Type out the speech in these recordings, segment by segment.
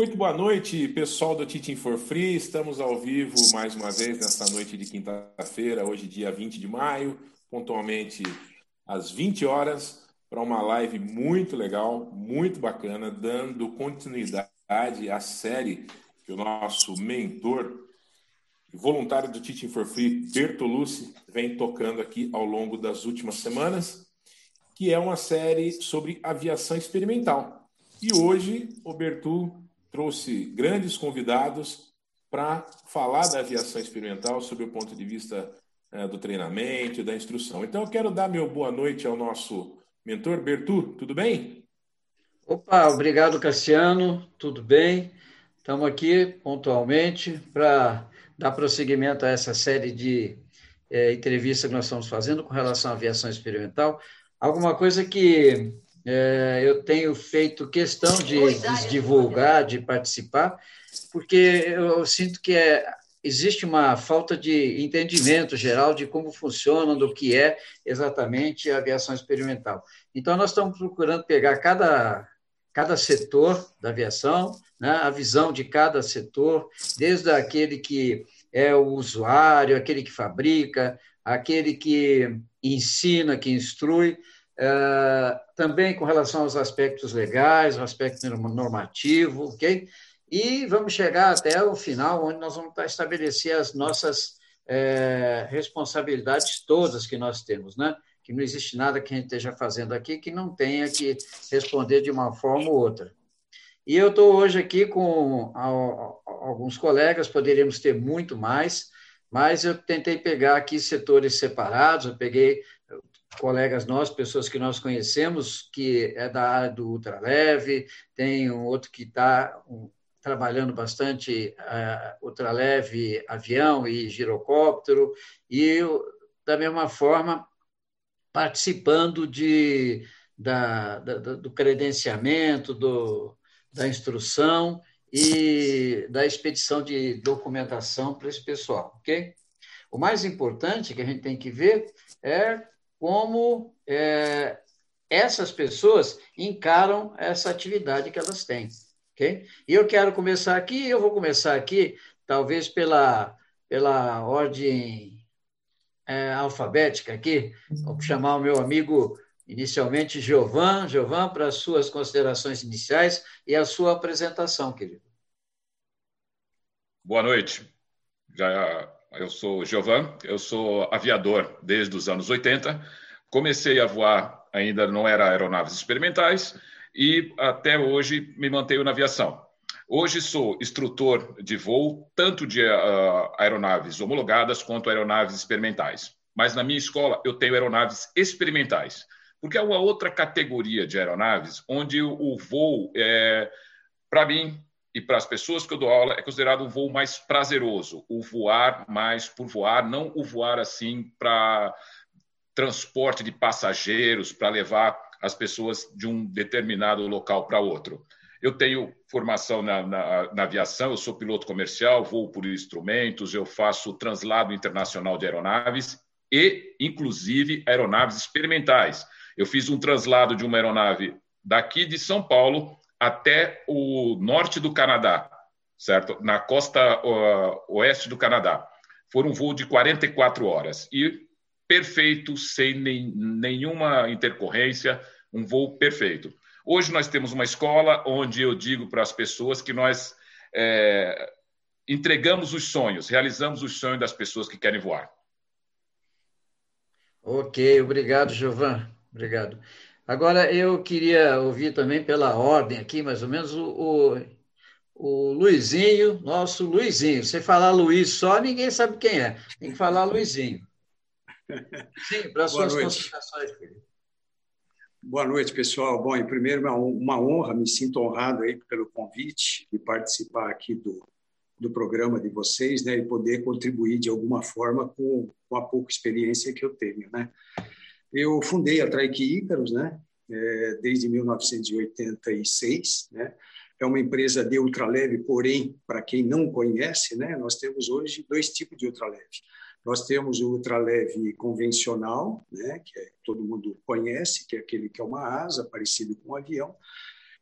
Muito boa noite, pessoal do Teaching for Free. Estamos ao vivo mais uma vez nesta noite de quinta-feira, hoje, dia 20 de maio, pontualmente às 20 horas, para uma live muito legal, muito bacana, dando continuidade à série que o nosso mentor, voluntário do Teaching for Free, Bertolucci, vem tocando aqui ao longo das últimas semanas, que é uma série sobre aviação experimental. E hoje o Bertu trouxe grandes convidados para falar da aviação experimental sob o ponto de vista é, do treinamento e da instrução. Então, eu quero dar meu boa noite ao nosso mentor, Bertu, tudo bem? Opa, obrigado, Cassiano, tudo bem? Estamos aqui pontualmente para dar prosseguimento a essa série de é, entrevistas que nós estamos fazendo com relação à aviação experimental. Alguma coisa que é, eu tenho feito questão de, de, divulgar, de participar, porque eu sinto que é, existe uma falta de entendimento geral de como funciona, do que é exatamente a aviação experimental. Então, nós estamos procurando pegar cada, cada setor da aviação, né, a visão de cada setor, desde aquele que é o usuário, aquele que fabrica, aquele que ensina, que instrui, também com relação aos aspectos legais, o aspecto normativo, ok? E vamos chegar até o final, onde nós vamos estabelecer as nossas é, responsabilidades todas que nós temos, né? Que não existe nada que a gente esteja fazendo aqui que não tenha que responder de uma forma ou outra. E eu estou hoje aqui com alguns colegas, poderíamos ter muito mais, mas eu tentei pegar aqui setores separados, eu peguei colegas nossos, pessoas que nós conhecemos, que é da área do ultraleve, tem um outro que está um, trabalhando bastante uh, ultraleve, avião e girocóptero, e da mesma forma participando de, da, da, do credenciamento, do, da instrução e da expedição de documentação para esse pessoal, ok? O mais importante que a gente tem que ver é como é, essas pessoas encaram essa atividade que elas têm. Okay? E eu quero começar aqui, eu vou começar aqui, talvez pela, pela ordem é, alfabética aqui, vou chamar o meu amigo inicialmente Giovan, Giovan, para as suas considerações iniciais e a sua apresentação, querido. Boa noite. Já eu sou Giovan, eu sou aviador desde os anos 80. Comecei a voar, ainda não era aeronaves experimentais, e até hoje me mantenho na aviação. Hoje sou instrutor de voo, tanto de uh, aeronaves homologadas quanto aeronaves experimentais. Mas na minha escola eu tenho aeronaves experimentais, porque é uma outra categoria de aeronaves onde o, o voo, é, para mim, e para as pessoas que eu dou aula é considerado um voo mais prazeroso, o voar mais por voar, não o voar assim para transporte de passageiros, para levar as pessoas de um determinado local para outro. Eu tenho formação na, na, na, aviação, eu sou piloto comercial, voo por instrumentos, eu faço translado internacional de aeronaves e, inclusive, aeronaves experimentais. Eu fiz um translado de uma aeronave daqui de São Paulo até o norte do Canadá, certo? Na costa uh, oeste do Canadá. Foi um voo de 44 horas e perfeito, sem nem, nenhuma intercorrência, um voo perfeito. Hoje nós temos uma escola onde eu digo para as pessoas que nós é, entregamos os sonhos, realizamos os sonhos das pessoas que querem voar. Ok, obrigado, Giovan. Obrigado. Agora, eu queria ouvir também pela ordem aqui, mais ou menos, o, o, o Luizinho, nosso Luizinho. Você falar Luiz só, ninguém sabe quem é. Tem que falar Luizinho. Sim, para as suas considerações, querido. Boa noite, pessoal. Bom, em primeiro, uma honra, me sinto honrado aí pelo convite de participar aqui do, do programa de vocês, né, e poder contribuir de alguma forma com, com a pouca experiência que eu tenho, né. Eu fundei a Trike Ícaros, né? É, desde 1986, né? É uma empresa de ultraleve, porém, para quem não conhece, né? Nós temos hoje dois tipos de ultraleve. Nós temos o ultraleve convencional, né? Que é, todo mundo conhece, que é aquele que é uma asa parecido com um avião.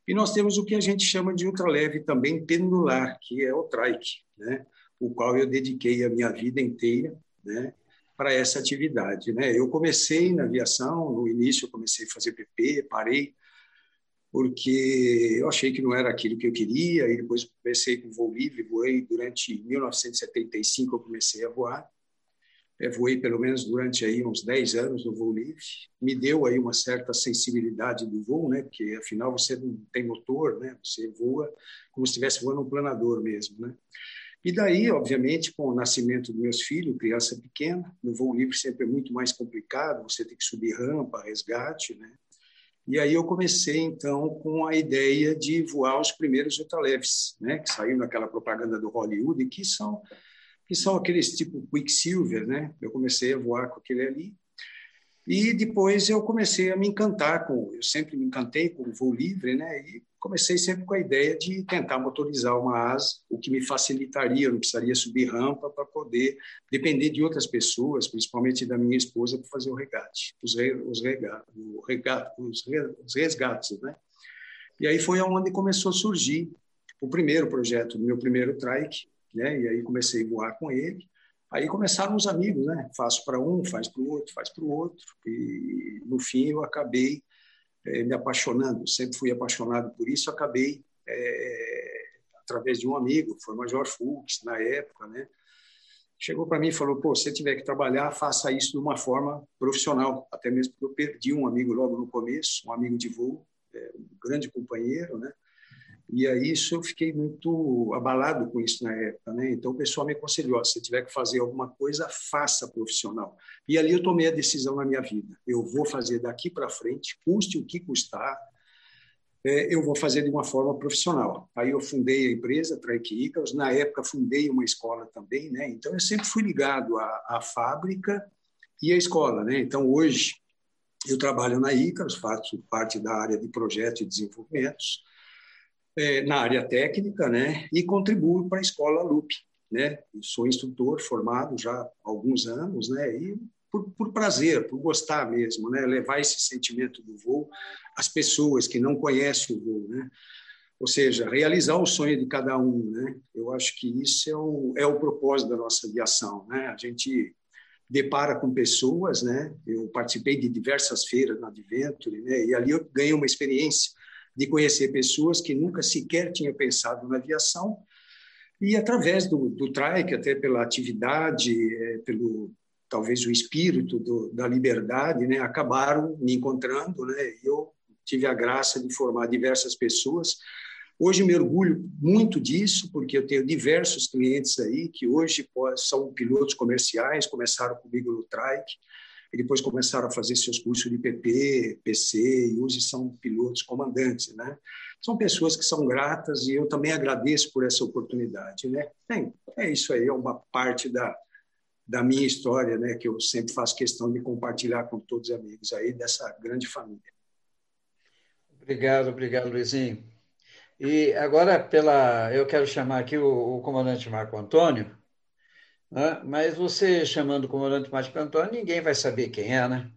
E nós temos o que a gente chama de ultraleve também pendular, que é o trike, né? o qual eu dediquei a minha vida inteira né? Para essa atividade. Né? Eu comecei na aviação, no início eu comecei a fazer PP, parei, porque eu achei que não era aquilo que eu queria, e depois comecei com voo livre, voei durante 1975, eu comecei a voar, é, voei pelo menos durante aí uns 10 anos no voo livre, me deu aí uma certa sensibilidade do voo, né? Porque afinal você não tem motor, né? Você voa como se estivesse voando um planador mesmo, né? E daí, obviamente, com o nascimento dos meus filhos, criança pequena, no voo livre sempre é muito mais complicado, você tem que subir rampa, resgate, né? E aí eu comecei, então, com a ideia de voar os primeiros ultraleves, né? Que saíram naquela propaganda do Hollywood, que são que são aqueles tipo Quicksilver, né? Eu comecei a voar com aquele ali. E depois eu comecei a me encantar com, eu sempre me encantei com o voo livre, né? E comecei sempre com a ideia de tentar motorizar uma asa, o que me facilitaria, eu não precisaria subir rampa para poder depender de outras pessoas, principalmente da minha esposa, para fazer o regate, os, re, os, rega, o regate, os, re, os resgates, né? E aí foi onde começou a surgir o primeiro projeto, o meu primeiro trike, né? E aí comecei a voar com ele. Aí começaram os amigos, né? Faço para um, faz para o outro, faz para o outro. E no fim eu acabei é, me apaixonando. Sempre fui apaixonado por isso. Acabei é, através de um amigo, foi o Major Fux na época, né? Chegou para mim e falou: "Pô, se tiver que trabalhar, faça isso de uma forma profissional". Até mesmo porque eu perdi um amigo logo no começo, um amigo de voo, é, um grande companheiro, né? E aí isso eu fiquei muito abalado com isso na época, né? Então o pessoal me aconselhou, se tiver que fazer alguma coisa, faça profissional. E ali eu tomei a decisão na minha vida. Eu vou fazer daqui para frente, custe o que custar, é, eu vou fazer de uma forma profissional. Aí eu fundei a empresa Trike Icarus, na época fundei uma escola também, né? Então eu sempre fui ligado à, à fábrica e à escola, né? Então hoje eu trabalho na Icarus, faço parte da área de projetos e desenvolvimentos é, na área técnica, né, e contribuo para a escola LUP, né. Eu sou instrutor formado já há alguns anos, né, e por, por, prazer, por gostar mesmo, né, levar esse sentimento do voo às pessoas que não conhecem o voo, né. Ou seja, realizar o sonho de cada um, né. Eu acho que isso é o, é o propósito da nossa aviação, né. A gente depara com pessoas, né? Eu participei de diversas feiras na Adventure, né? E ali eu ganhei uma experiência de conhecer pessoas que nunca sequer tinha pensado na aviação. E através do, do trike, até pela atividade, é, pelo talvez o espírito do, da liberdade, né, acabaram me encontrando, né, eu tive a graça de formar diversas pessoas. Hoje me orgulho muito disso, porque eu tenho diversos clientes aí que hoje são pilotos comerciais, começaram comigo no trike, e depois começaram a fazer seus cursos de PP, PC, e hoje são pilotos comandantes, né? São pessoas que são gratas e eu também agradeço por essa oportunidade, né? Bem, é isso aí, é uma parte da, da minha história, né? Que eu sempre faço questão de compartilhar com todos os amigos aí dessa grande família. Obrigado, obrigado, Luizinho. E agora, pela, eu quero chamar aqui o, o comandante Marco Antônio, né? Mas você chamando o comandante Márcio Antônio, ninguém vai saber quem é, né?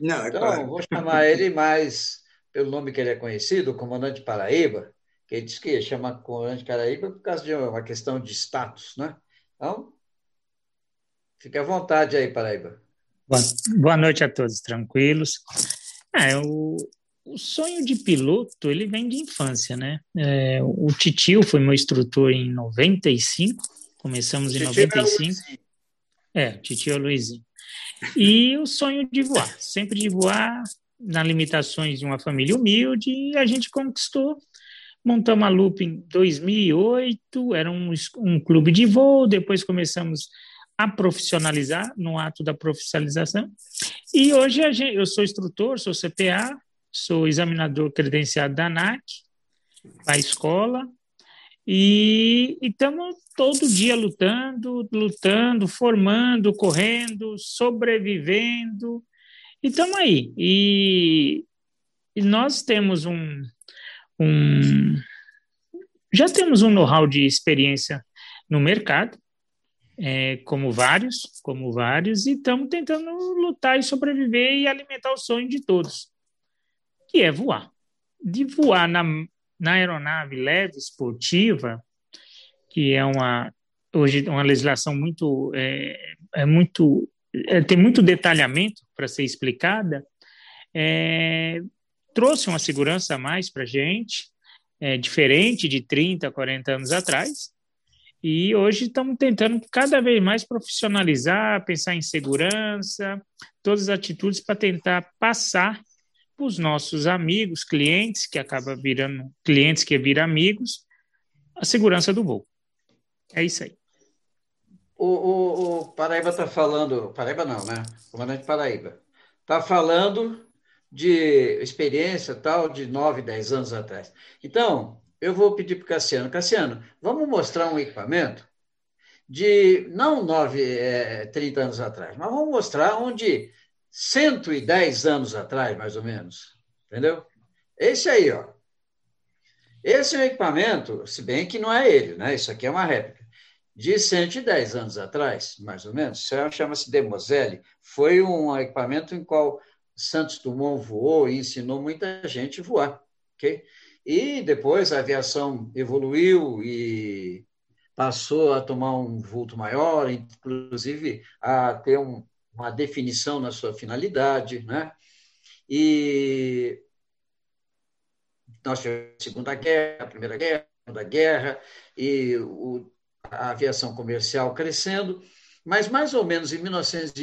Não, é então, claro. vou chamar ele mais pelo nome que ele é conhecido, o comandante Paraíba, que ele disse que chama comandante Paraíba por causa de uma questão de status, né? Então, fique à vontade aí, Paraíba. Boa, boa noite a todos, tranquilos. É, o, o sonho de piloto, ele vem de infância, né? É, o Titio foi meu instrutor em 95, Começamos em 95. É, Titio Luizinho. E o sonho de voar, sempre de voar, nas limitações de uma família humilde, e a gente conquistou. Montamos a Loop em 2008, era um, um clube de voo, depois começamos a profissionalizar, no ato da profissionalização. E hoje a gente, eu sou instrutor, sou CPA, sou examinador credenciado da ANAC, da escola, e estamos todo dia lutando, lutando, formando, correndo, sobrevivendo. E estamos aí. E, e, nós temos um, um. Já temos um know-how de experiência no mercado, é, como vários, como vários, e estamos tentando lutar e sobreviver e alimentar o sonho de todos, que é voar. De voar na na aeronave leve esportiva, que é uma hoje uma legislação muito é, é muito é, tem muito detalhamento para ser explicada, é, trouxe uma segurança a mais para a gente, é, diferente de 30, 40 anos atrás, e hoje estamos tentando cada vez mais profissionalizar, pensar em segurança, todas as atitudes para tentar passar os nossos amigos, clientes, que acaba virando clientes que viram amigos, a segurança do voo. É isso aí. O, o, o Paraíba está falando, Paraíba não, né? Comandante Paraíba. Está falando de experiência tal de 9, 10 anos atrás. Então, eu vou pedir para o Cassiano. Cassiano, vamos mostrar um equipamento de, não 9, é, 30 anos atrás, mas vamos mostrar onde 110 anos atrás, mais ou menos. Entendeu? Esse aí, ó. Esse é um equipamento, se bem que não é ele, né? Isso aqui é uma réplica. De 110 anos atrás, mais ou menos, chama-se Demoselle. Foi um equipamento em qual Santos Dumont voou e ensinou muita gente a voar. ok? E depois a aviação evoluiu e passou a tomar um vulto maior, inclusive a ter um, uma definição na sua finalidade, né? E nós tivemos a Segunda Guerra, a Primeira Guerra, a Segunda Guerra, e o, a aviação comercial crescendo, mas mais ou menos em 1900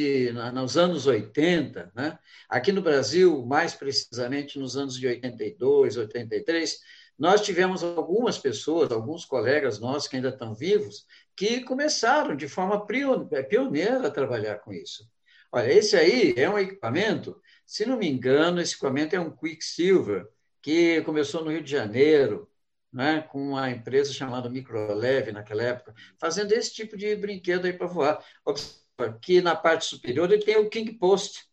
nos anos 80, né? aqui no Brasil, mais precisamente nos anos de 82, 83, nós tivemos algumas pessoas, alguns colegas nossos que ainda estão vivos, que começaram de forma pioneira a trabalhar com isso. Olha, esse aí é um equipamento, se não me engano, esse equipamento é um Quicksilver, que começou no Rio de Janeiro, né, com uma empresa chamada Microleve naquela época, fazendo esse tipo de brinquedo aí para voar. Observa que na parte superior ele tem o King Post,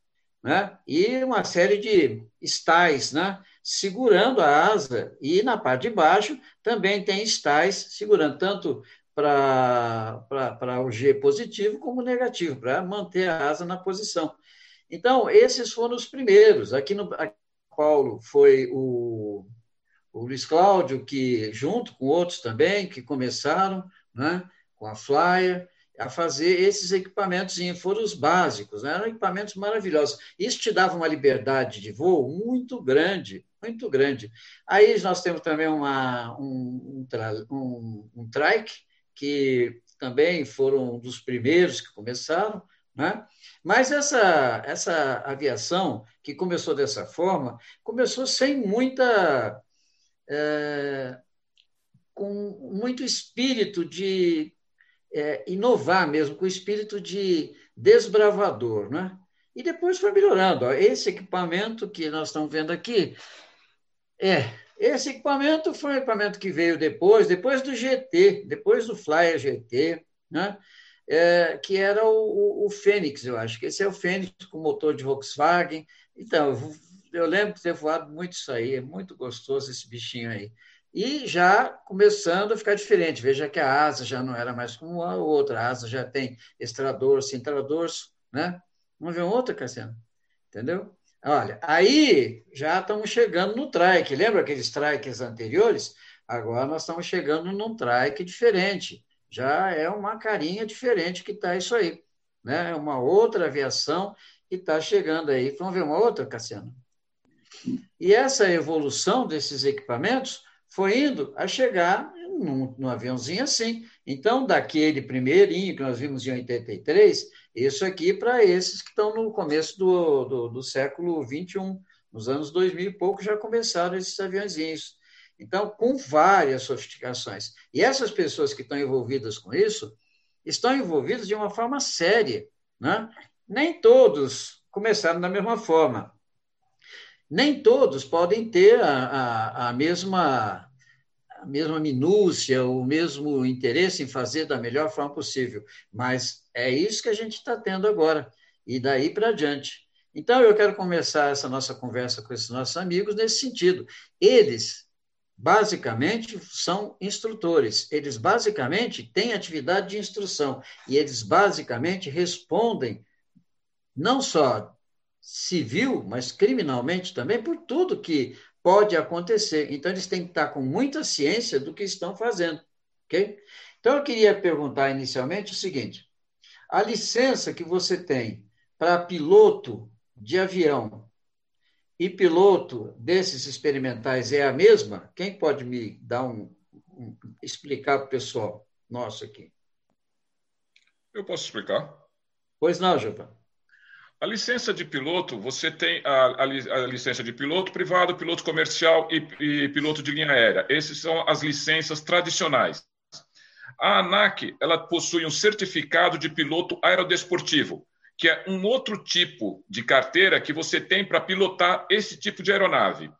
né, e uma série de estais, né, segurando a asa, e na parte de baixo também tem estais segurando tanto para o G positivo como negativo, para manter a asa na posição. Então, esses foram os primeiros. Aqui no aqui Paulo foi o, o Luiz Cláudio, que, junto com outros também, que começaram né, com a Flyer, a fazer esses equipamentos, foram os básicos, né? eram equipamentos maravilhosos. Isso te dava uma liberdade de voo muito grande, muito grande. Aí nós temos também uma, um, um, um, um trike, que também foram dos primeiros que começaram, né? Mas essa, essa aviação que começou dessa forma, começou sem muita. É, com muito espírito de é, inovar mesmo, com espírito de desbravador. Né? E depois foi melhorando. Esse equipamento que nós estamos vendo aqui é esse equipamento foi um equipamento que veio depois, depois do GT, depois do Flyer GT, né? É, que era o, o, o, Fênix, eu acho que esse é o Fênix com motor de Volkswagen. Então, eu, eu lembro de ter voado muito isso aí, é muito gostoso esse bichinho aí. E já começando a ficar diferente, veja que a asa já não era mais como a outra, a asa já tem extrador, centradorso, né? Vamos ver outra, Cassiano? Entendeu? Olha, aí já estamos chegando no trike. Lembra aqueles trikes anteriores? Agora nós estamos chegando num trike diferente. Já é uma carinha diferente que está isso aí. Né? É uma outra aviação que está chegando aí. Vamos ver uma outra, Cassiano? E essa evolução desses equipamentos foi indo a chegar num, num aviãozinho assim. Então, daquele primeirinho que nós vimos em 83, isso aqui para esses que estão no começo do, do, do século XXI, nos anos 2000 e pouco já começaram esses aviãozinhos. Então, com várias sofisticações. E essas pessoas que estão envolvidas com isso estão envolvidas de uma forma séria. Né? Nem todos começaram da mesma forma. Nem todos podem ter a, a, a mesma a mesma minúcia, o mesmo interesse em fazer da melhor forma possível. Mas é isso que a gente está tendo agora, e daí para diante. Então, eu quero começar essa nossa conversa com esses nossos amigos nesse sentido. Eles, basicamente, são instrutores. Eles, basicamente, têm atividade de instrução. E eles, basicamente, respondem não só civil, mas criminalmente também, por tudo que pode acontecer. Então, eles têm que estar com muita ciência do que estão fazendo. ok? Então, eu queria perguntar inicialmente o seguinte: a licença que você tem para piloto de avião e piloto desses experimentais é a mesma? Quem pode me dar um, um explicar para o pessoal nosso aqui? Eu posso explicar. Pois não, Gilvan. A licença de piloto, você tem a, a, a licença de piloto privado, piloto comercial e, e, piloto de linha aérea. Essas são as licenças tradicionais. A ANAC ela possui um certificado de piloto aerodesportivo, que é um outro tipo de carteira que você tem para pilotar esse tipo de aeronave.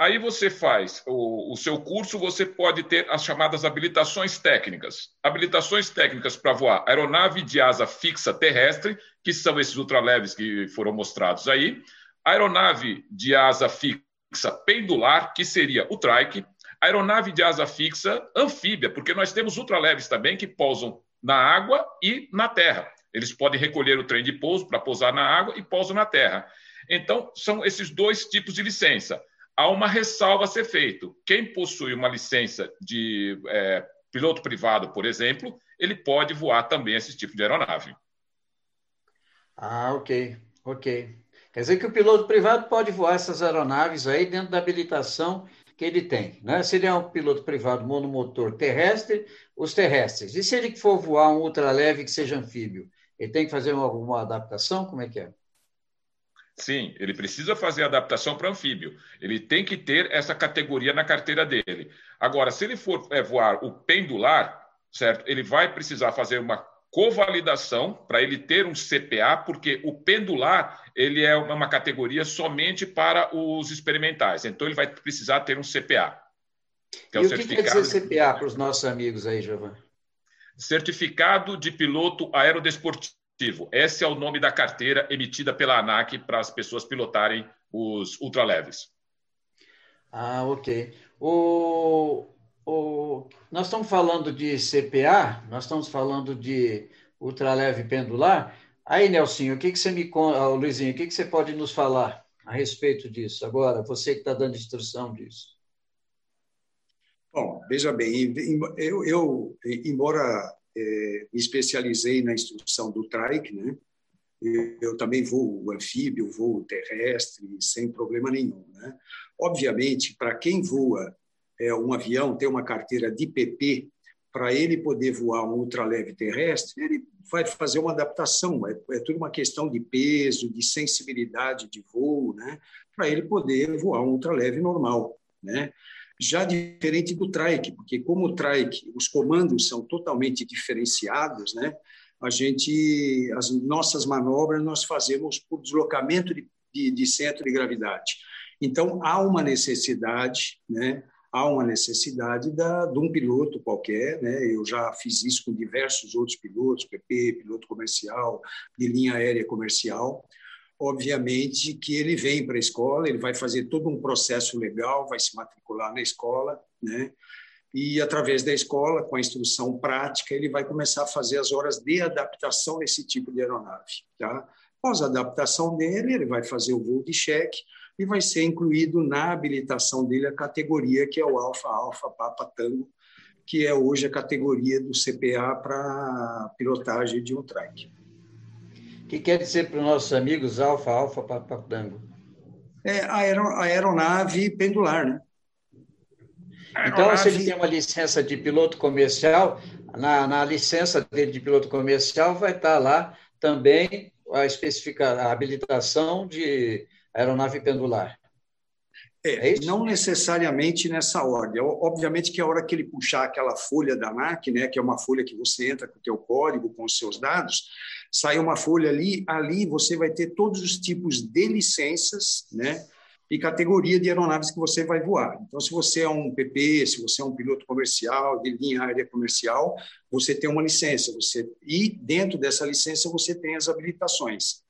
Aí você faz o, o, seu curso, você pode ter as chamadas habilitações técnicas. Habilitações técnicas para voar aeronave de asa fixa terrestre, que são esses ultraleves que foram mostrados aí, aeronave de asa fixa pendular, que seria o trike, aeronave de asa fixa anfíbia, porque nós temos ultraleves também que pousam na água e na terra. Eles podem recolher o trem de pouso para pousar na água e pousam na terra. Então, são esses dois tipos de licença há uma ressalva a ser feita. Quem possui uma licença de é, piloto privado, por exemplo, ele pode voar também esse tipo de aeronave. Ah, ok, ok. Quer dizer que o piloto privado pode voar essas aeronaves aí dentro da habilitação que ele tem, né? Se ele é um piloto privado monomotor terrestre, os terrestres. E se ele for voar um ultraleve que seja anfíbio, ele tem que fazer alguma adaptação? Como é que é? Sim, ele precisa fazer adaptação para anfíbio. Ele tem que ter essa categoria na carteira dele. Agora, se ele for é, voar o pendular, certo? Ele vai precisar fazer uma covalidação para ele ter um CPA, porque o pendular ele é uma categoria somente para os experimentais. Então ele vai precisar ter um CPA. Que é e o, o que quer dizer CPA para os nossos amigos aí, Giovanni? Certificado de piloto aerodesportivo esse é o nome da carteira emitida pela ANAC para as pessoas pilotarem os ultraleves. Ah, ok. O, o, nós estamos falando de CPA, nós estamos falando de ultraleve pendular. Aí, Nelsinho, o que, que você me conta, Luizinho, o que, que você pode nos falar a respeito disso agora? Você que está dando instrução disso. Bom, veja bem, eu, eu embora é, me especializei na instrução do trike, né? Eu também vou anfíbio, voo terrestre, sem problema nenhum. Né? Obviamente, para quem voa é, um avião, tem uma carteira de PP, para ele poder voar um ultraleve terrestre, ele vai fazer uma adaptação. É, é tudo uma questão de peso, de sensibilidade de voo, né? para ele poder voar um ultraleve normal. Né? Já diferente do trike, porque como o trike, os comandos são totalmente diferenciados, né? A gente, as nossas manobras nós fazemos por deslocamento de, de, de centro de gravidade. Então há uma necessidade, né? Há uma necessidade da, de um piloto qualquer, né? Eu já fiz isso com diversos outros pilotos, PP, piloto comercial, de linha aérea comercial, obviamente que ele vem para a escola, ele vai fazer todo um processo legal, vai se matricular na escola, né? E através da escola, com a instrução prática, ele vai começar a fazer as horas de adaptação nesse tipo de aeronave, tá? Após a adaptação dele, ele vai fazer o voo de cheque e vai ser incluído na habilitação dele a categoria que é o Alfa Alfa Papa Tango, que é hoje a categoria do CPA para pilotagem de um trike que quer dizer para os nossos amigos Alfa, Alfa, Papadango? É a aeronave pendular, né? Então, se ele tem uma licença de piloto comercial, na, na licença dele de piloto comercial vai estar lá também a especificar a habilitação de aeronave pendular. É, é não necessariamente nessa ordem. Obviamente que a hora que ele puxar aquela folha da NAC, né, que é uma folha que você entra com o teu código, com os seus dados, sai uma folha ali, ali você vai ter todos os tipos de licenças, né, e categoria de aeronaves que você vai voar. Então, se você é um PP, se você é um piloto comercial, de linha aérea comercial, você tem uma licença, você e dentro dessa licença você tem as habilitações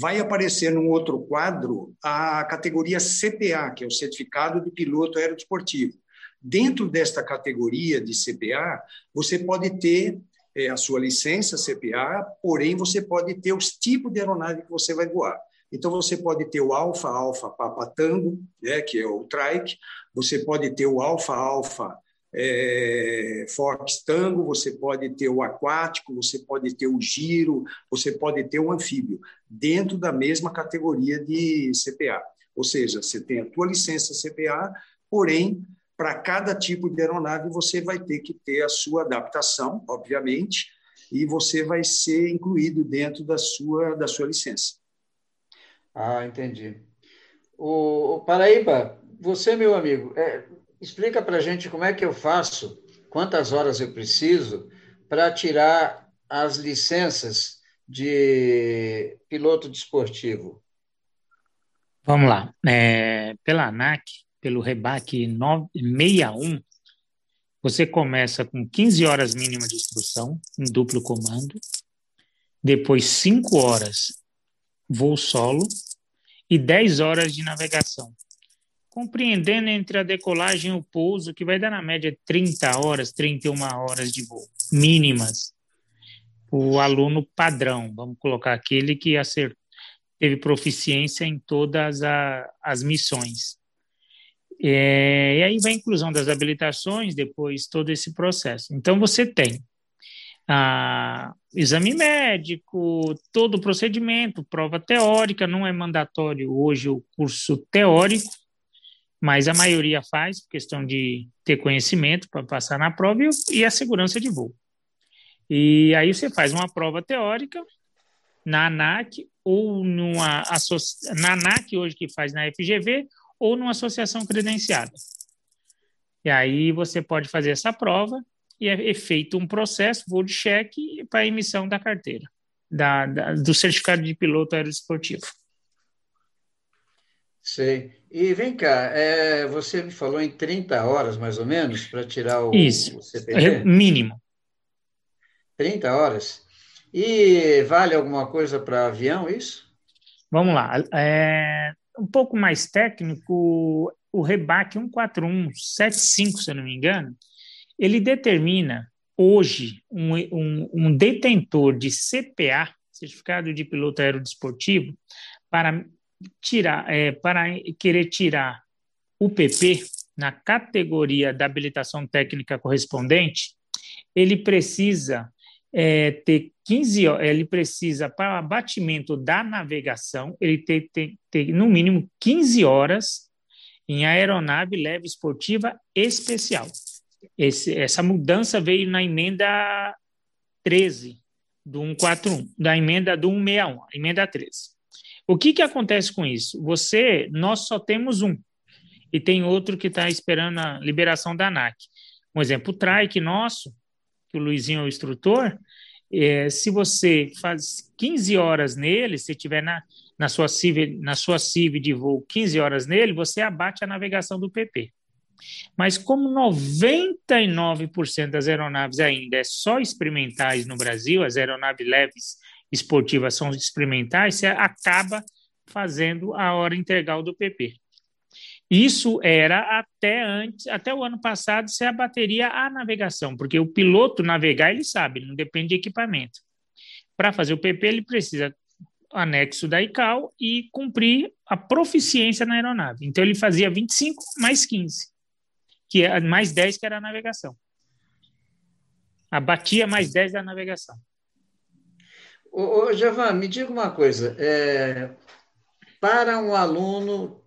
vai aparecer num outro quadro a categoria CPA, que é o Certificado de Piloto Aerodesportivo. Dentro desta categoria de CPA, você pode ter é, a sua licença CPA, porém você pode ter os tipos de aeronave que você vai voar. Então, você pode ter o alfa, alfa, papa, tango, né, que é o trike, você pode ter o alfa, alfa, é, Fox Tango, você pode ter o aquático, você pode ter o giro, você pode ter o anfíbio, dentro da mesma categoria de CPA. Ou seja, você tem a tua licença CPA, porém, para cada tipo de aeronave você vai ter que ter a sua adaptação, obviamente, e você vai ser incluído dentro da sua, da sua licença. Ah, entendi. O, Paraíba, você, meu amigo, é, explica para a gente como é que eu faço, quantas horas eu preciso para tirar as licenças de piloto desportivo. Vamos lá. É, pela ANAC, pelo REBAC 61, você começa com 15 horas mínima de instrução, em duplo comando, depois 5 horas voo solo e 10 horas de navegação. Compreendendo entre a decolagem e o pouso, que vai dar na média 30 horas, 31 horas de voo, mínimas. O aluno padrão, vamos colocar aquele que acertou, teve proficiência em todas a, as missões. É, e aí vai a inclusão das habilitações, depois todo esse processo. Então, você tem a, exame médico, todo o procedimento, prova teórica, não é mandatório hoje o curso teórico, mas a maioria faz, questão de ter conhecimento para passar na prova e, e a segurança de voo. E aí você faz uma prova teórica na ANAC ou numa na ANAC hoje que faz na FGV ou numa associação credenciada. E aí você pode fazer essa prova e é feito um processo, voo de cheque, para emissão da carteira, da, da, do certificado de piloto aeroesportivo. Sei. E vem cá, é, você me falou em 30 horas, mais ou menos, para tirar o, Isso. o CPT? Mínimo. 30 horas. E vale alguma coisa para avião, isso? Vamos lá. É, um pouco mais técnico, o REBAC 14175, se eu não me engano, ele determina hoje um, um, um detentor de CPA, Certificado de Piloto Aerodesportivo, para tirar, é, para querer tirar o PP na categoria da habilitação técnica correspondente, ele precisa é, ter 15 ele precisa, para o abatimento da navegação, ele tem, tem, tem no mínimo 15 horas em aeronave leve esportiva especial. Esse, essa mudança veio na emenda 13 do 141, da emenda do 161, emenda 13. O que, que acontece com isso? Você, nós só temos um, e tem outro que está esperando a liberação da ANAC. Um exemplo, o trike nosso, que o Luizinho é o instrutor, é, se você faz 15 horas nele, se tiver na, na, sua CIV, na sua CIV de voo 15 horas nele, você abate a navegação do PP. Mas como 99% das aeronaves ainda é só experimentais no Brasil, as aeronaves leves esportivas são experimentais, você acaba fazendo a hora integral do PP. Isso era até antes, até o ano passado, ser a bateria a navegação, porque o piloto navegar ele sabe, não depende de equipamento. Para fazer o PP, ele precisa anexo da ICAO e cumprir a proficiência na aeronave. Então ele fazia 25 mais 15, que é mais 10 que era a navegação. Abatia mais 10 da navegação. Ô, ô Javan, me diga uma coisa. É, para um aluno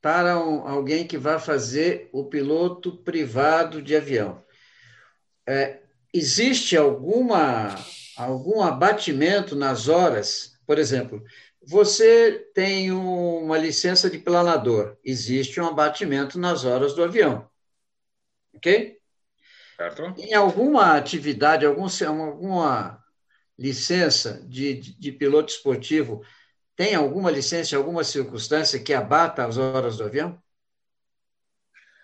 para um, alguém que vai fazer o piloto privado de avião. É, existe alguma, algum abatimento nas horas? Por exemplo, você tem uma licença de planador, existe um abatimento nas horas do avião. Ok? Certo. Em alguma atividade, algum, alguma licença de, de, de piloto esportivo, tem alguma licença, alguma circunstância que abata as horas do avião?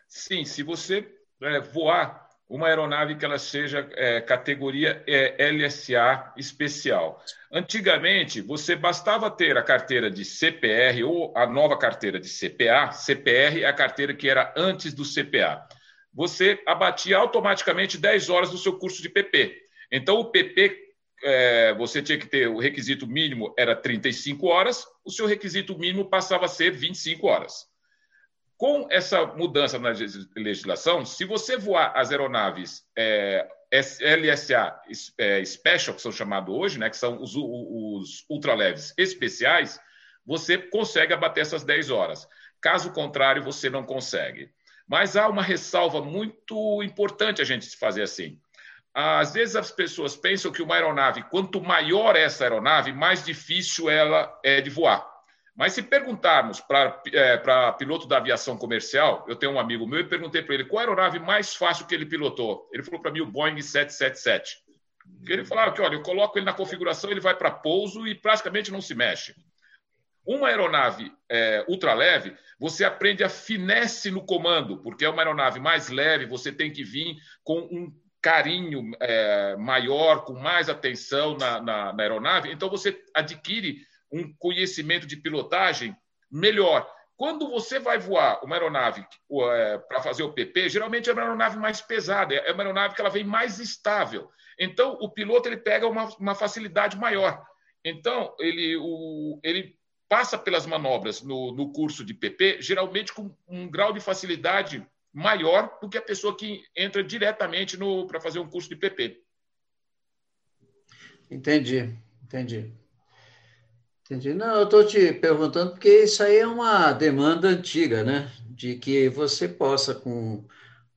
Sim, se você é, voar uma aeronave que ela seja é, categoria é, LSA especial. Antigamente, você bastava ter a carteira de CPR ou a nova carteira de CPA. CPR é a carteira que era antes do CPA. Você abatia automaticamente 10 horas do seu curso de PP. Então, o PP é, você tinha que ter o requisito mínimo era 35 horas, o seu requisito mínimo passava a ser 25 horas. Com essa mudança na legislação, se você voar as aeronaves é, LSA é, Special, que são chamados hoje, né, que são os, os ultraleves especiais, você consegue abater essas 10 horas. Caso contrário, você não consegue. Mas há uma ressalva muito importante a gente fazer assim. Às vezes as pessoas pensam que uma aeronave, quanto maior essa aeronave, mais difícil ela é de voar. Mas se perguntarmos para é, piloto da aviação comercial, eu tenho um amigo meu e perguntei para ele qual aeronave mais fácil que ele pilotou. Ele falou para mim o Boeing 777. Ele falava que, olha, eu coloco ele na configuração, ele vai para pouso e praticamente não se mexe. Uma aeronave é, ultraleve, você aprende a finesse no comando, porque é uma aeronave mais leve, você tem que vir com um carinho é, maior, com mais atenção na, na, na aeronave, então você adquire um conhecimento de pilotagem melhor. Quando você vai voar uma aeronave é, para fazer o PP, geralmente é uma aeronave mais pesada, é uma aeronave que ela vem mais estável. Então, o piloto ele pega uma, uma facilidade maior. Então, ele, o, ele passa pelas manobras no, no curso de PP, geralmente com um grau de facilidade maior do que a pessoa que entra diretamente para fazer um curso de PP. Entendi, entendi. Entendi. Não, eu estou te perguntando porque isso aí é uma demanda antiga, né? De que você possa, com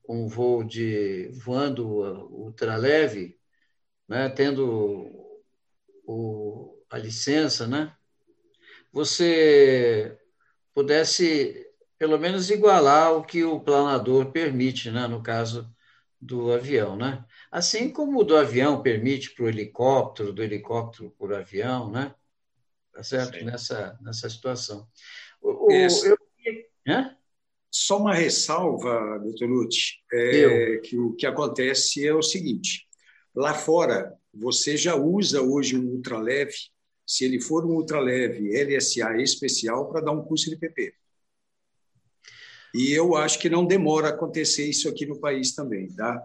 um voo de voando ultraleve, né? tendo o, a licença, né? Você pudesse pelo menos igualar o que o planador permite, né? No caso do avião, né? Assim como o do avião permite para o helicóptero, do helicóptero por avião, né? tá certo? Nessa, nessa situação. O, eu... Só uma ressalva, doutor Lute, é que o que acontece é o seguinte: lá fora, você já usa hoje um ultraleve, se ele for um ultraleve LSA especial, para dar um curso de PP. E eu acho que não demora a acontecer isso aqui no país também, tá?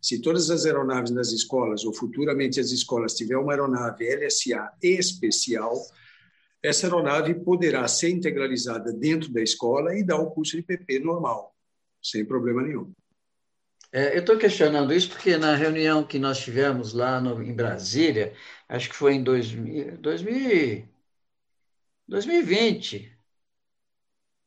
Se todas as aeronaves das escolas, ou futuramente as escolas, tiver uma aeronave LSA especial, essa aeronave poderá ser integralizada dentro da escola e dar o curso de PP normal, sem problema nenhum. É, eu estou questionando isso porque na reunião que nós tivemos lá no, em Brasília, acho que foi em 2000, 2000, 2020,